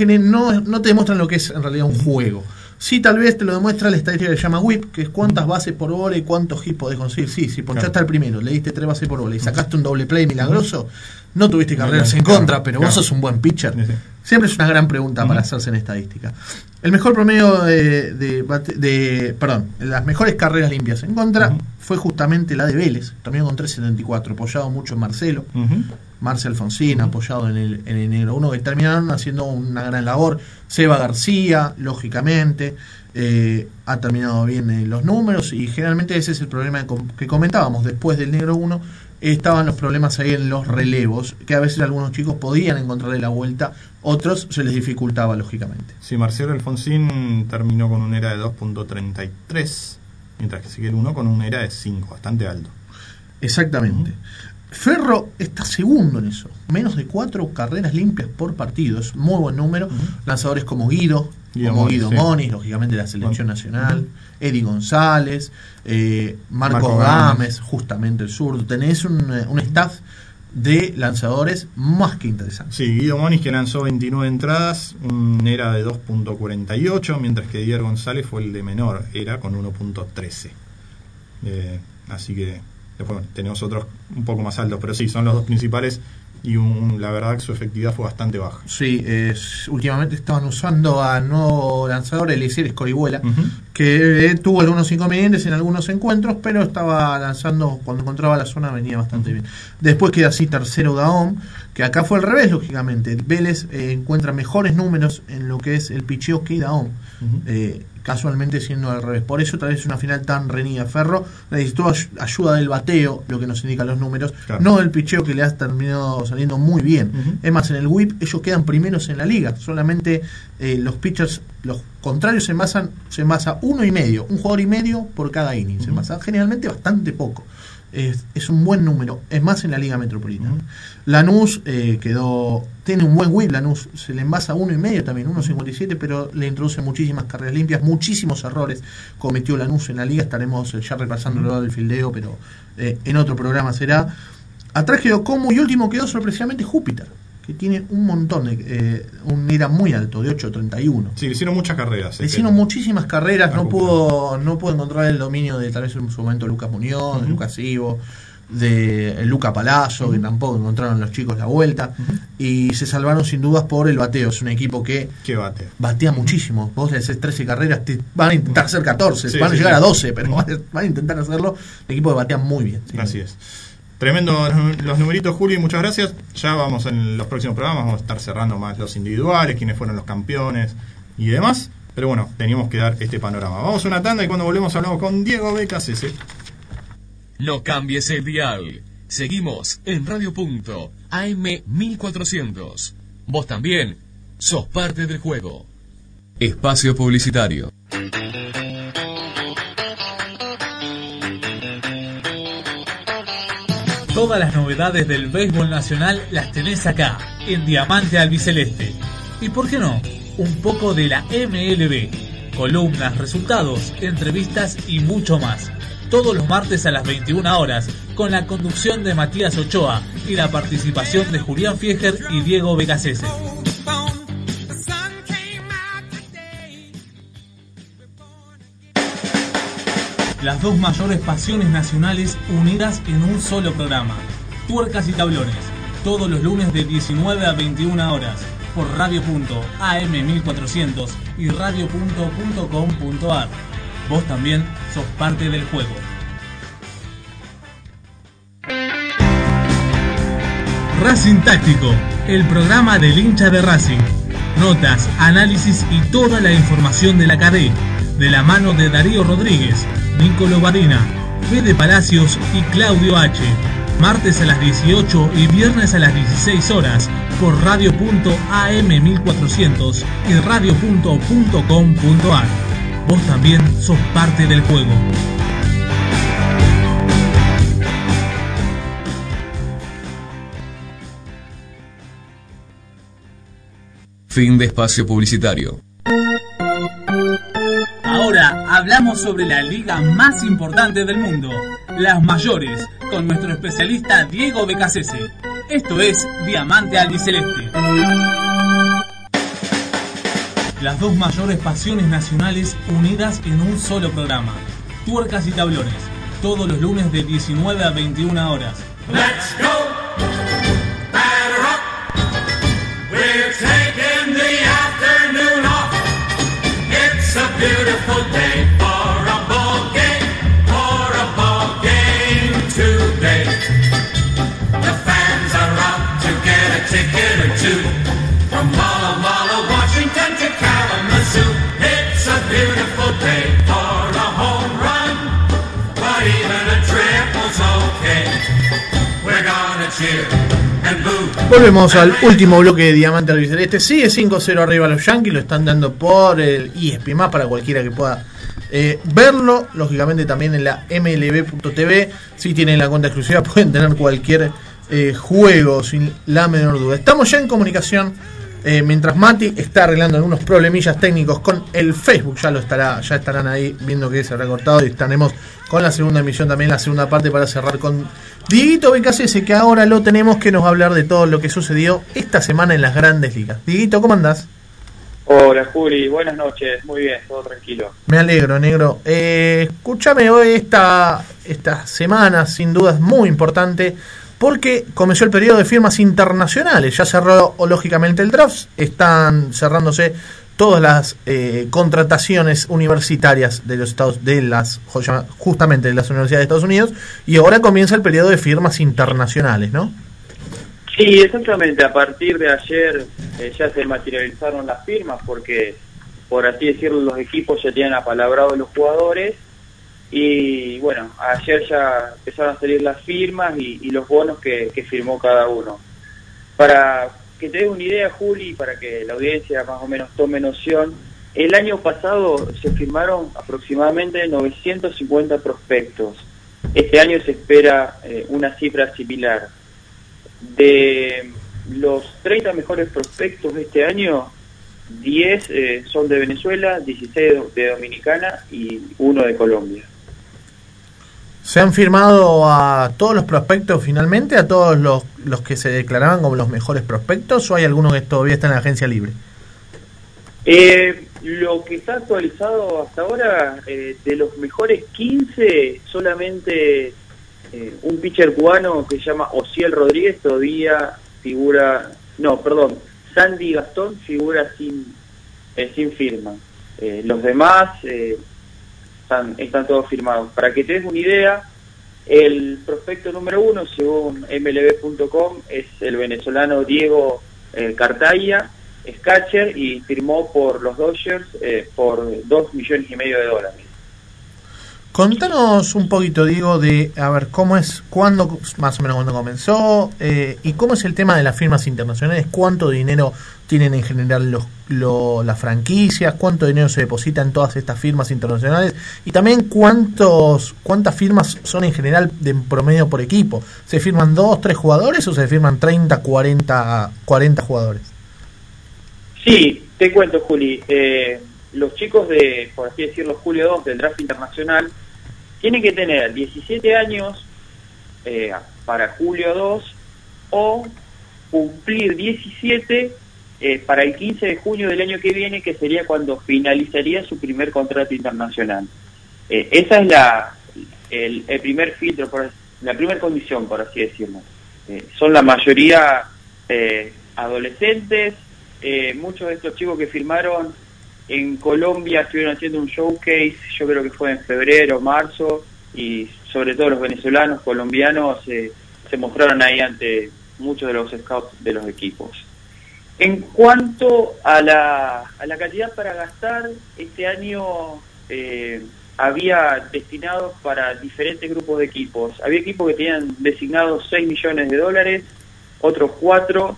no te demuestran lo que es en realidad un juego. Sí, tal vez te lo demuestra la estadística que se llama WHIP, que es cuántas bases por bola y cuántos hits podés conseguir. Sí, si ponchaste Claro. al primero, le diste tres bases por bola y sacaste un doble play milagroso, no tuviste carreras en contra, pero claro. vos sos un buen pitcher. Sí, sí. Siempre es una gran pregunta para hacerse en estadística. El mejor promedio de, de, perdón, las mejores carreras limpias en contra fue justamente la de Vélez, también con 374, apoyado mucho en Marcelo. Marce Alfonsín, apoyado en el, en el negro 1, que terminaron haciendo una gran labor. Seba García, lógicamente, eh, ha terminado bien en los números y generalmente ese es el problema que, com- que comentábamos. Después del negro 1 estaban los problemas ahí en los relevos, que a veces algunos chicos podían encontrarle la vuelta, otros se les dificultaba, lógicamente. Sí, Marcelo Alfonsín terminó con un era de 2.33, mientras que sigue el 1 con un era de 5, bastante alto. Exactamente. Ferro está segundo en eso. Menos de cuatro carreras limpias por partido. Es muy buen número. Lanzadores como Guido, Guido como Guido sí. Moniz, lógicamente de la selección Bueno. nacional. Eddie González, eh, Marco, Marco Gámez, Gámez. justamente el zurdo. Tenés un, eh, un staff de lanzadores más que interesante. Sí, Guido Moniz que lanzó 29 entradas, un era de 2.48, mientras que Diego González fue el de menor, era con 1.13. Eh, así que después tenemos otros un poco más altos, pero sí, son los dos principales y un- la verdad que su efectividad fue bastante baja. Sí, es- últimamente estaban usando a nuevo lanzador, Eliezer Escorihuela, Ujú. que eh, tuvo algunos inconvenientes en algunos encuentros, pero estaba lanzando, cuando encontraba la zona venía bastante bien. Después queda así tercero Daom, que acá fue al revés, lógicamente. Vélez eh, encuentra mejores números en lo que es el picheo que. Eh, casualmente siendo al revés. Por eso tal vez es una final tan reñida. Ferro necesitó ay- ayuda del bateo, lo que nos indican los números, Claro. no del picheo que le ha terminado saliendo muy bien. Es más, en el whip ellos quedan primeros en la liga. Solamente eh, los pitchers, los contrarios se envasan, se envasa uno y medio, un jugador y medio por cada inning. Se envasa generalmente bastante poco. Es, es un buen número, es más en la Liga Metropolitana. Lanús eh, quedó, tiene un buen whip, Lanús se le envasa uno y medio también, 1.57, pero le introduce muchísimas carreras limpias, muchísimos errores cometió Lanús en la liga, estaremos eh, ya repasando lo del fildeo, pero eh, en otro programa será. Atrás quedó Como y último quedó sorpresivamente Júpiter, que tiene un montón de, eh, un era muy alto, de 8.31. Sí, le hicieron muchas carreras. Le este. hicieron muchísimas carreras, no pudo, no pudo encontrar el dominio de tal vez en su momento Lucas Muñoz, de Lucas Ivo, de Luca Palazzo, que tampoco encontraron los chicos la vuelta, y se salvaron sin dudas por el bateo. Es un equipo que Qué bate. batea muchísimo. Vos le haces 13 carreras, te van a intentar hacer 14, Sí, van a llegar sí. a 12, pero van a, van a intentar hacerlo. El equipo que batea muy bien. sí. Así es. Tremendo los numeritos, Juli, muchas gracias. Ya vamos en los próximos programas, vamos a estar cerrando más los individuales, quiénes fueron los campeones y demás. Pero bueno, teníamos que dar este panorama. Vamos a una tanda y cuando volvemos hablamos con Diego BKCC. No cambies el dial. Seguimos en Radio Punto AM 1400. Vos también sos parte del juego. Espacio Publicitario. Todas las novedades del béisbol nacional las tenés acá, en Diamante Albiceleste. ¿Y por qué no? Un poco de la MLB. Columnas, resultados, entrevistas y mucho más. Todos los martes a las 21 horas, con la conducción de Matías Ochoa y la participación de Julián Fieger y Diego Becasese. Las dos mayores pasiones nacionales unidas en un solo programa. Tuercas y tablones. Todos los lunes de 19 a 21 horas. Por radio.am 1400 y radio.com.ar. Vos también sos parte del juego. Racing Táctico, el programa del hincha de Racing. Notas, análisis y toda la información de la cadena. De la mano de Darío Rodríguez, Nicolo Barina, Fede Palacios y Claudio H. Martes a las 18 y viernes a las 16 horas por radio.am 1400 y radio.com.ar. Vos también sos parte del juego. Fin de espacio publicitario. Hablamos sobre la liga más importante del mundo, las mayores, con nuestro especialista Diego Becasese. Esto es Diamante Albiceleste. Las dos mayores pasiones nacionales unidas en un solo programa. Tuercas y tablones, todos los lunes de 19 a 21 horas. Let's go. Beautiful day Volvemos al último bloque de Diamante Albiceleste. Sigue 5-0 arriba los Yankees, lo están dando por el ESP más para cualquiera que pueda eh, verlo. Lógicamente también en la MLB.tv. Si tienen la cuenta exclusiva pueden tener cualquier eh, juego sin la menor duda. Estamos ya en comunicación. Eh, mientras Mati está arreglando algunos problemillas técnicos con el Facebook, ya lo estará, ya estarán ahí viendo que se habrá cortado y estaremos con la segunda emisión también, la segunda parte para cerrar con Dieguito Becasese, que ahora lo tenemos que nos va a hablar de todo lo que sucedió esta semana en las grandes ligas. Dieguito, ¿cómo andás? Hola Juli, buenas noches, muy bien, todo tranquilo. Me alegro, negro. Eh, escúchame, hoy esta, esta semana sin duda es muy importante porque comenzó el periodo de firmas internacionales. Ya cerró lógicamente el draft, están cerrándose todas las eh, contrataciones universitarias de los Estados de las justamente de las universidades de Estados Unidos y ahora comienza el periodo de firmas internacionales, ¿no? Sí, exactamente, a partir de ayer eh, ya se materializaron las firmas porque por así decirlo, los equipos ya tienen apalabrados los jugadores y bueno, ayer ya empezaron a salir las firmas y, los bonos que, firmó cada uno. Para que te des una idea, Juli, para que la audiencia más o menos tome noción, el año pasado se firmaron aproximadamente 950 prospectos. Este año se espera eh, una cifra similar. De los 30 mejores prospectos de este año, 10 eh, son de Venezuela, 16 de, de Dominicana y uno de Colombia. ¿Se han firmado a todos los prospectos finalmente? ¿A todos los, los que se declaraban como los mejores prospectos? ¿O hay alguno que todavía está en la agencia libre? Eh, lo que está actualizado hasta ahora, eh, de los mejores 15, solamente eh, un pitcher cubano que se llama Ociel Rodríguez todavía figura, no, perdón, Sandy Gastón figura sin, eh, sin firma. Los demás están, están todos firmados. Para que te des una idea, el prospecto número uno, según mlb.com, es el venezolano Diego eh, Cartaya, es catcher y firmó por los Dodgers eh, por dos millones y medio de dólares. Contanos un poquito, Diego, de a ver cómo es, cuándo, más o menos cuándo comenzó, eh, y cómo es el tema de las firmas internacionales, cuánto dinero tienen en general los, lo- las franquicias, cuánto dinero se deposita en todas estas firmas internacionales, y también cuántos, cuántas firmas son en general de promedio por equipo. ¿Se firman dos, tres jugadores o se firman 30, 40, 40 jugadores? Sí, te cuento, Juli. Eh, los chicos de, por así decirlo, Julio 2 del draft internacional tienen que tener 17 años eh, para Julio 2 o cumplir 17 eh, para el 15 de junio del año que viene, que sería cuando finalizaría su primer contrato internacional. Eh, esa es la el, primer filtro, por, la primera condición, por así decirlo. Eh, son la mayoría adolescentes, muchos de estos chicos que firmaron en Colombia estuvieron haciendo un showcase, yo creo que fue en febrero, marzo, y sobre todo los venezolanos, colombianos, eh, se mostraron ahí ante muchos de los scouts de los equipos. En cuanto a la, a la cantidad para gastar, este año eh, había destinados para diferentes grupos de equipos. Había equipos que tenían designados 6 millones de dólares, otros 4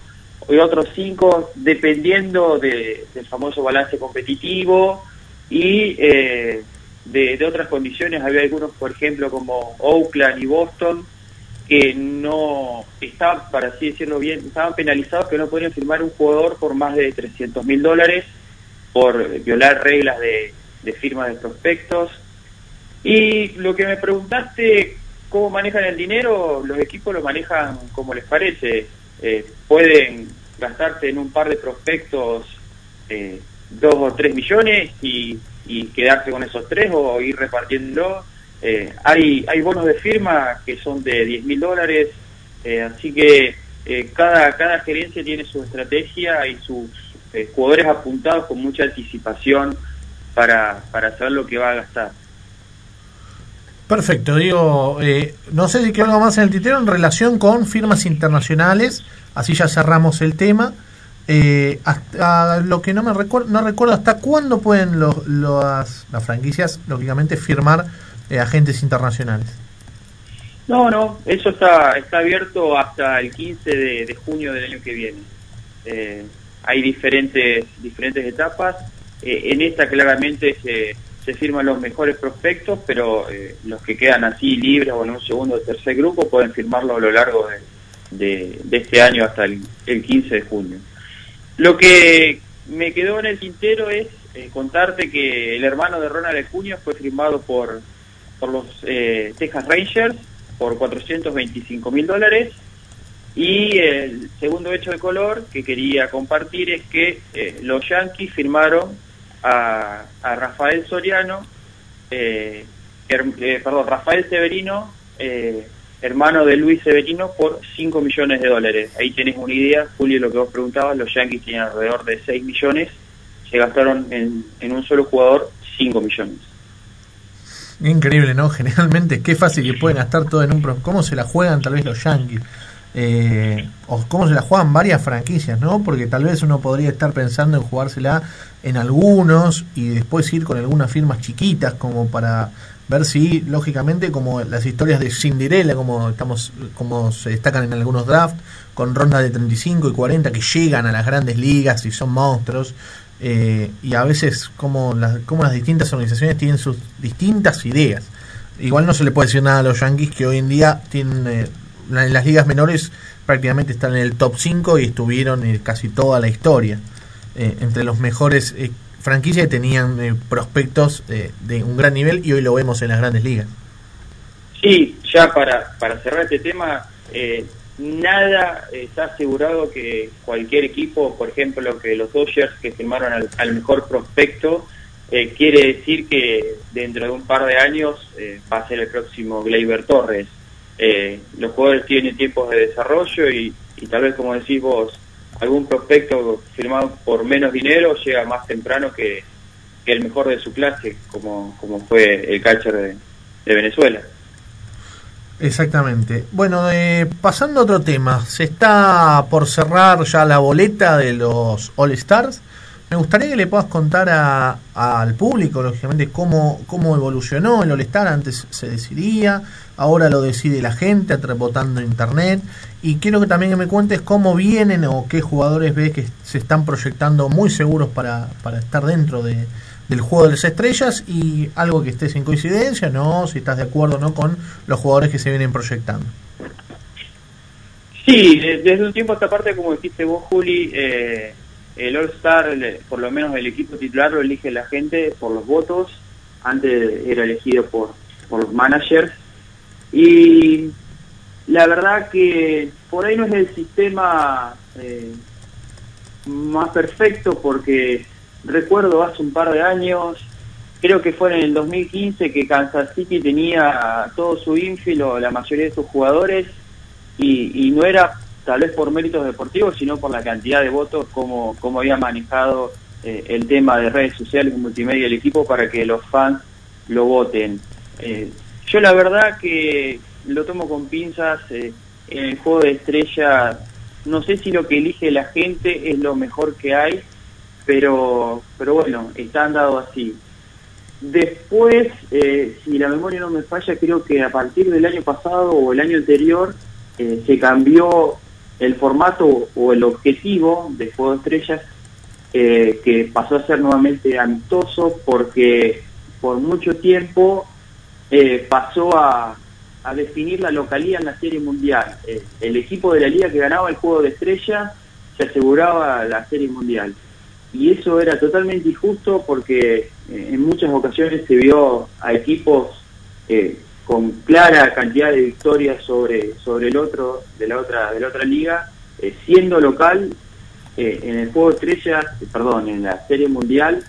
y otros 5, dependiendo de- del famoso balance competitivo y eh, de, de otras condiciones. Había algunos, por ejemplo, como Oakland y Boston, que no estaban, para así decirlo bien, estaban penalizados que no podían firmar un jugador por más de 300 mil dólares por violar reglas de, de firma de prospectos. Y lo que me preguntaste, ¿cómo manejan el dinero? Los equipos lo manejan como les parece. Eh, pueden gastarse en un par de prospectos eh, dos o tres millones y, y quedarse con esos tres o ir repartiéndolo. Eh, hay, hay bonos de firma que son de 10 mil dólares, eh, así que eh, cada, cada gerencia tiene su estrategia y sus jugadores apuntados con mucha anticipación para, para saber lo que va a gastar. Perfecto, digo, eh, no sé si quedó algo más en el tintero en relación con firmas internacionales, así ya cerramos el tema. Eh, hasta lo que no me recuerdo, no recuerdo hasta cuándo pueden los, las, las franquicias, lógicamente, firmar eh, agentes internacionales. No, no, eso está, está abierto hasta el 15 de, de junio del año que viene. Eh, hay diferentes, diferentes etapas. Eh, en esta claramente se, se firman los mejores prospectos, pero eh, los que quedan así libres o en un segundo o tercer grupo pueden firmarlo a lo largo de, de, este año hasta el, el 15 de junio. Lo que me quedó en el tintero es eh, contarte que el hermano de Ronald Acuña fue firmado por, por los eh, Texas Rangers por 425 mil dólares. Y el segundo hecho de color que quería compartir es que eh, los Yankees firmaron a, a Rafael Soriano, eh, eh, perdón, Rafael Severino, eh, hermano de Luis Severino, por 5 millones de dólares. Ahí tenés una idea, Julio, lo que vos preguntabas, los Yankees tenían alrededor de 6 millones, se gastaron en, en un solo jugador 5 millones. Increíble, ¿no? Generalmente, qué fácil que pueden gastar todo en un. ¿Cómo se la juegan tal vez los Yankees? Eh, o cómo se la juegan varias franquicias, ¿no? Porque tal vez uno podría estar pensando en jugársela en algunos y después ir con algunas firmas chiquitas como para ver si lógicamente como las historias de Cinderella como estamos como se destacan en algunos drafts con rondas de 35 y 40 que llegan a las grandes ligas y son monstruos eh, y a veces como las, como las distintas organizaciones tienen sus distintas ideas igual no se le puede decir nada a los Yankees que hoy en día tienen eh, en las ligas menores prácticamente están en el top 5 y estuvieron en casi toda la historia eh, entre los mejores eh, franquicias que tenían eh, prospectos eh, de un gran nivel y hoy lo vemos en las grandes ligas. Sí, ya para, para cerrar este tema, eh, nada está asegurado que cualquier equipo, por ejemplo, que los Dodgers que firmaron al, al mejor prospecto, eh, quiere decir que dentro de un par de años eh, va a ser el próximo Gleyber Torres. Eh, los jugadores tienen tiempos de desarrollo y, tal vez, como decís vos, algún prospecto firmado por menos dinero llega más temprano que, que el mejor de su clase, como, como fue el catcher de, de Venezuela. Exactamente. Bueno, eh, pasando a otro tema, se está por cerrar ya la boleta de los All Stars. Me gustaría que le puedas contar a- al público, lógicamente, cómo, cómo evolucionó el All Star. Antes se decidía, ahora lo decide la gente, votando internet. Y quiero que también me cuentes cómo vienen o qué jugadores ves que se están proyectando muy seguros para, para estar dentro de, del juego de las estrellas y algo que estés en coincidencia, ¿no? Si estás de acuerdo o no con los jugadores que se vienen proyectando. Sí, de- desde un tiempo a esta parte, como dijiste vos, Juli, eh, el All-Star, el- por lo menos el equipo titular, lo elige la gente por los votos. Antes era elegido por, por los managers. Y la verdad que por ahí no es el sistema eh, más perfecto porque recuerdo hace un par de años, creo que fue en el 2015 que Kansas City tenía todo su infield o la mayoría de sus jugadores y, y no era tal vez por méritos deportivos, sino por la cantidad de votos, como, como había manejado eh, el tema de redes sociales multimedia del equipo para que los fans lo voten. Eh, yo la verdad que lo tomo con pinzas eh, en el juego de estrella. No sé si lo que elige la gente es lo mejor que hay, pero, pero bueno, están dado así. Después, eh, si la memoria no me falla, creo que a partir del año pasado o el año anterior se cambió el formato o el objetivo de Juego de Estrellas, eh, que pasó a ser nuevamente amistoso porque por mucho tiempo eh, pasó a, a definir la localía en la Serie Mundial. Eh, el equipo de la liga que ganaba el Juego de Estrellas se aseguraba la Serie Mundial y eso era totalmente injusto porque en muchas ocasiones se vio a equipos con clara cantidad de victorias sobre sobre el otro de la otra de la otra liga eh, siendo local eh, en el juego de estrellas eh, perdón en la serie mundial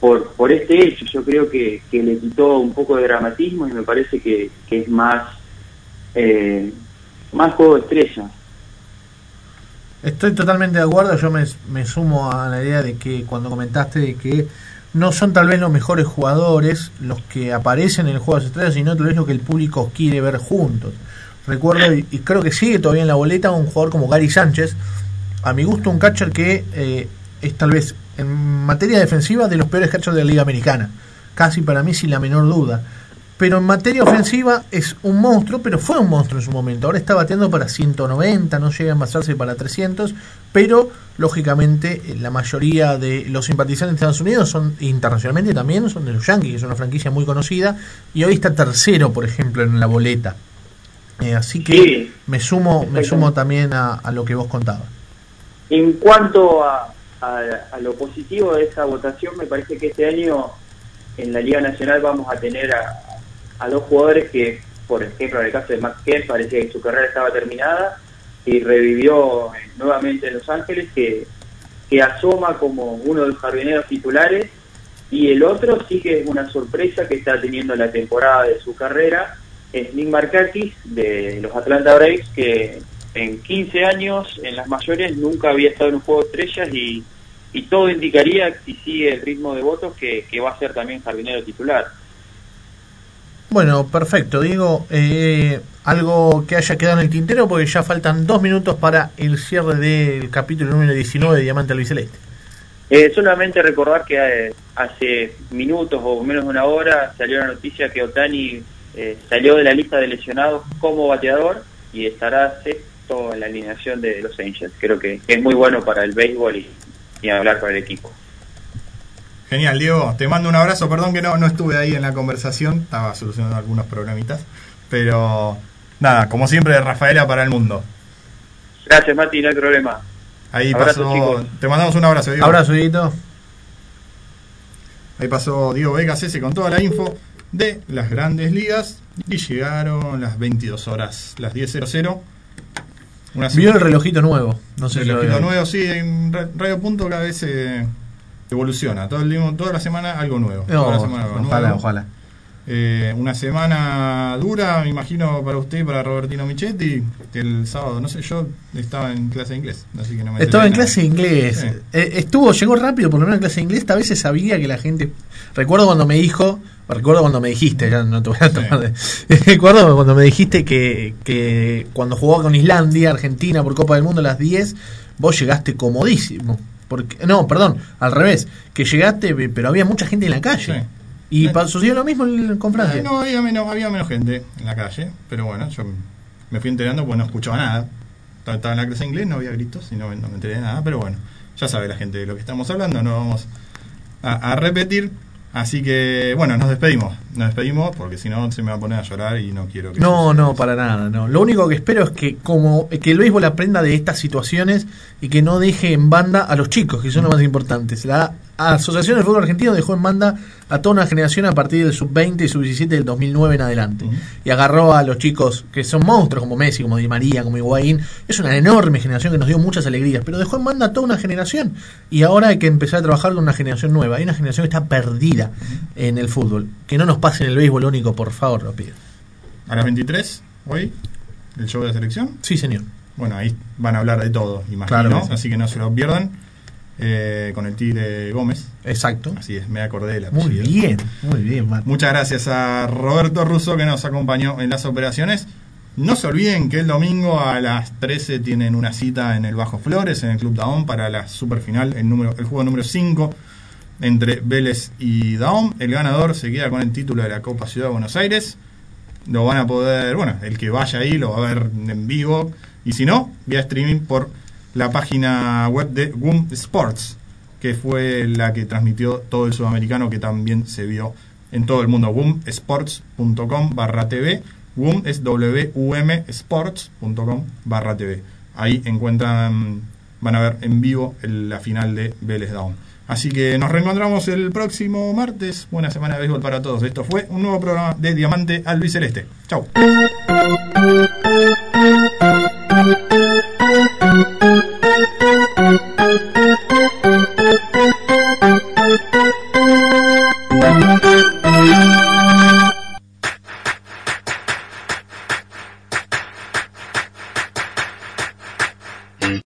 por por este hecho yo creo que, que le quitó un poco de dramatismo y me parece que, que es más más juego de estrellas Estoy totalmente de acuerdo, yo me, me sumo a la idea de que cuando comentaste de que no son tal vez los mejores jugadores los que aparecen en el juego de las estrellas, sino tal vez lo que el público quiere ver juntos. Recuerdo, y, creo que sigue todavía en la boleta, un jugador como Gary Sánchez, a mi gusto un catcher que eh, es tal vez en materia defensiva de los peores catchers de la Liga Americana, casi para mí sin la menor duda. Pero en materia ofensiva es un monstruo, pero fue un monstruo en su momento. Ahora está bateando para 190, no llega a envasarse para 300, pero lógicamente eh, la mayoría de los simpatizantes de Estados Unidos son internacionalmente también son de los Yankees, que es una franquicia muy conocida, y hoy está tercero, por ejemplo, en la boleta. Eh, así que Sí. me sumo, me sumo también a, a lo que vos contabas. En cuanto a, a- a lo positivo de esa votación, me parece que este año en la Liga Nacional vamos a tener a, a dos jugadores que, por ejemplo, en el caso de Max Kemp, parecía que su carrera estaba terminada y revivió eh, nuevamente en Los Ángeles, que, que asoma como uno de los jardineros titulares, y el otro sí que es una sorpresa que está teniendo la temporada de su carrera, es Nick Markakis de los Atlanta Braves, que en 15 años en las mayores nunca había estado en un juego de estrellas y, y todo indicaría, si sigue el ritmo de votos, que, que va a ser también jardinero titular. Bueno, perfecto. Diego, eh, algo que haya quedado en el tintero porque ya faltan dos minutos para el cierre del capítulo número 19 de Diamante Albiceleste. Eh, solamente recordar que eh, hace minutos o menos de una hora salió la noticia que Otani eh, salió de la lista de lesionados como bateador y estará sexto en la alineación de los Angels. Creo que es muy bueno para el béisbol y, y hablar con el equipo. Genial, Diego. Te mando un abrazo. Perdón que no, no estuve ahí en la conversación. Estaba solucionando algunos problemitas. Pero nada, como siempre, Rafaela para el mundo. Gracias, Mati, no hay problema. Ahí Abrazo, pasó. chicos. Te mandamos un abrazo, Diego. Abrazo, Dieguito. Ahí pasó Diego Vegas ese con toda la info de las grandes ligas. Y llegaron las 22 horas, las 10.00. Una Vio el relojito nuevo. No sé si lo relojito nuevo, sí, en Ra- Radio Punto cada vez se evoluciona. Todo el, día- toda la semana algo nuevo. No, Toda la semana algo ojalá, nuevo. ojalá. Eh, una semana dura, me imagino, para usted para Robertino Michetti. El sábado, no sé, yo estaba en clase de inglés, así que no me Estaba en clase de inglés. Sí. Eh, estuvo, llegó rápido por lo menos en clase de inglés. A veces sabía que la gente. Recuerdo cuando me dijo. Recuerdo cuando me dijiste, ya no te voy a tomar de. Recuerdo cuando me dijiste que, que cuando jugaba con Islandia, Argentina por Copa del Mundo a las 10, vos llegaste comodísimo. Porque, no, perdón, al revés. Que llegaste, pero había mucha gente en la calle. Sí. Y Eh. sucedió lo mismo en- con Francia. No, había menos, había menos gente en la calle, pero bueno, yo me fui enterando porque no escuchaba nada. Estaba estaba en la clase de inglés, no había gritos y no, no me enteré de nada, pero bueno, ya sabe la gente de lo que estamos hablando, no vamos a, a repetir. Así que, bueno, nos despedimos. Nos despedimos porque si no se me va a poner a llorar y no quiero que No, no, para nada, no. Lo único que espero es que como que el béisbol aprenda de estas situaciones y que no deje en banda a los chicos, que son los más importantes. La Asociación del Fútbol Argentino dejó en banda a toda una generación a partir del sub-20 y sub-17 del 2009 en adelante. Y agarró a los chicos que son monstruos como Messi, como Di María, como Higuaín. Es una enorme generación que nos dio muchas alegrías, pero dejó en banda a toda una generación. Y ahora hay que empezar a trabajar con una generación nueva. Hay una generación que está perdida en el fútbol. Que no nos pase en el béisbol único, por favor, lo pido. A las 23, hoy, el show de la selección. Sí, señor. Bueno, ahí van a hablar de todo, imagino, Claro que sí. así que no se lo pierdan. Eh, con el Tigre Gómez. Exacto. Así es, me acordé de la Muy bien, muy bien, Matt. Muchas gracias a Roberto Russo que nos acompañó en las operaciones. No se olviden que el domingo a las 13 tienen una cita en el Bajo Flores, en el Club Daón, para la superfinal, el, número, el juego número 5 entre Vélez y Daón. El ganador se queda con el título de la Copa Ciudad de Buenos Aires. Lo van a poder, bueno, el que vaya ahí lo va a ver en vivo. Y si no, vía streaming por la página web de WUM Sports, que fue la que transmitió todo el sudamericano que también se vio en todo el mundo. wumsports.com barra TV. Es barra TV. Ahí encuentran, van a ver en vivo la final de Vélez Down. Así que nos reencontramos el próximo martes. Buena semana de béisbol para todos. Esto fue un nuevo programa de Diamante al Celeste. Chau.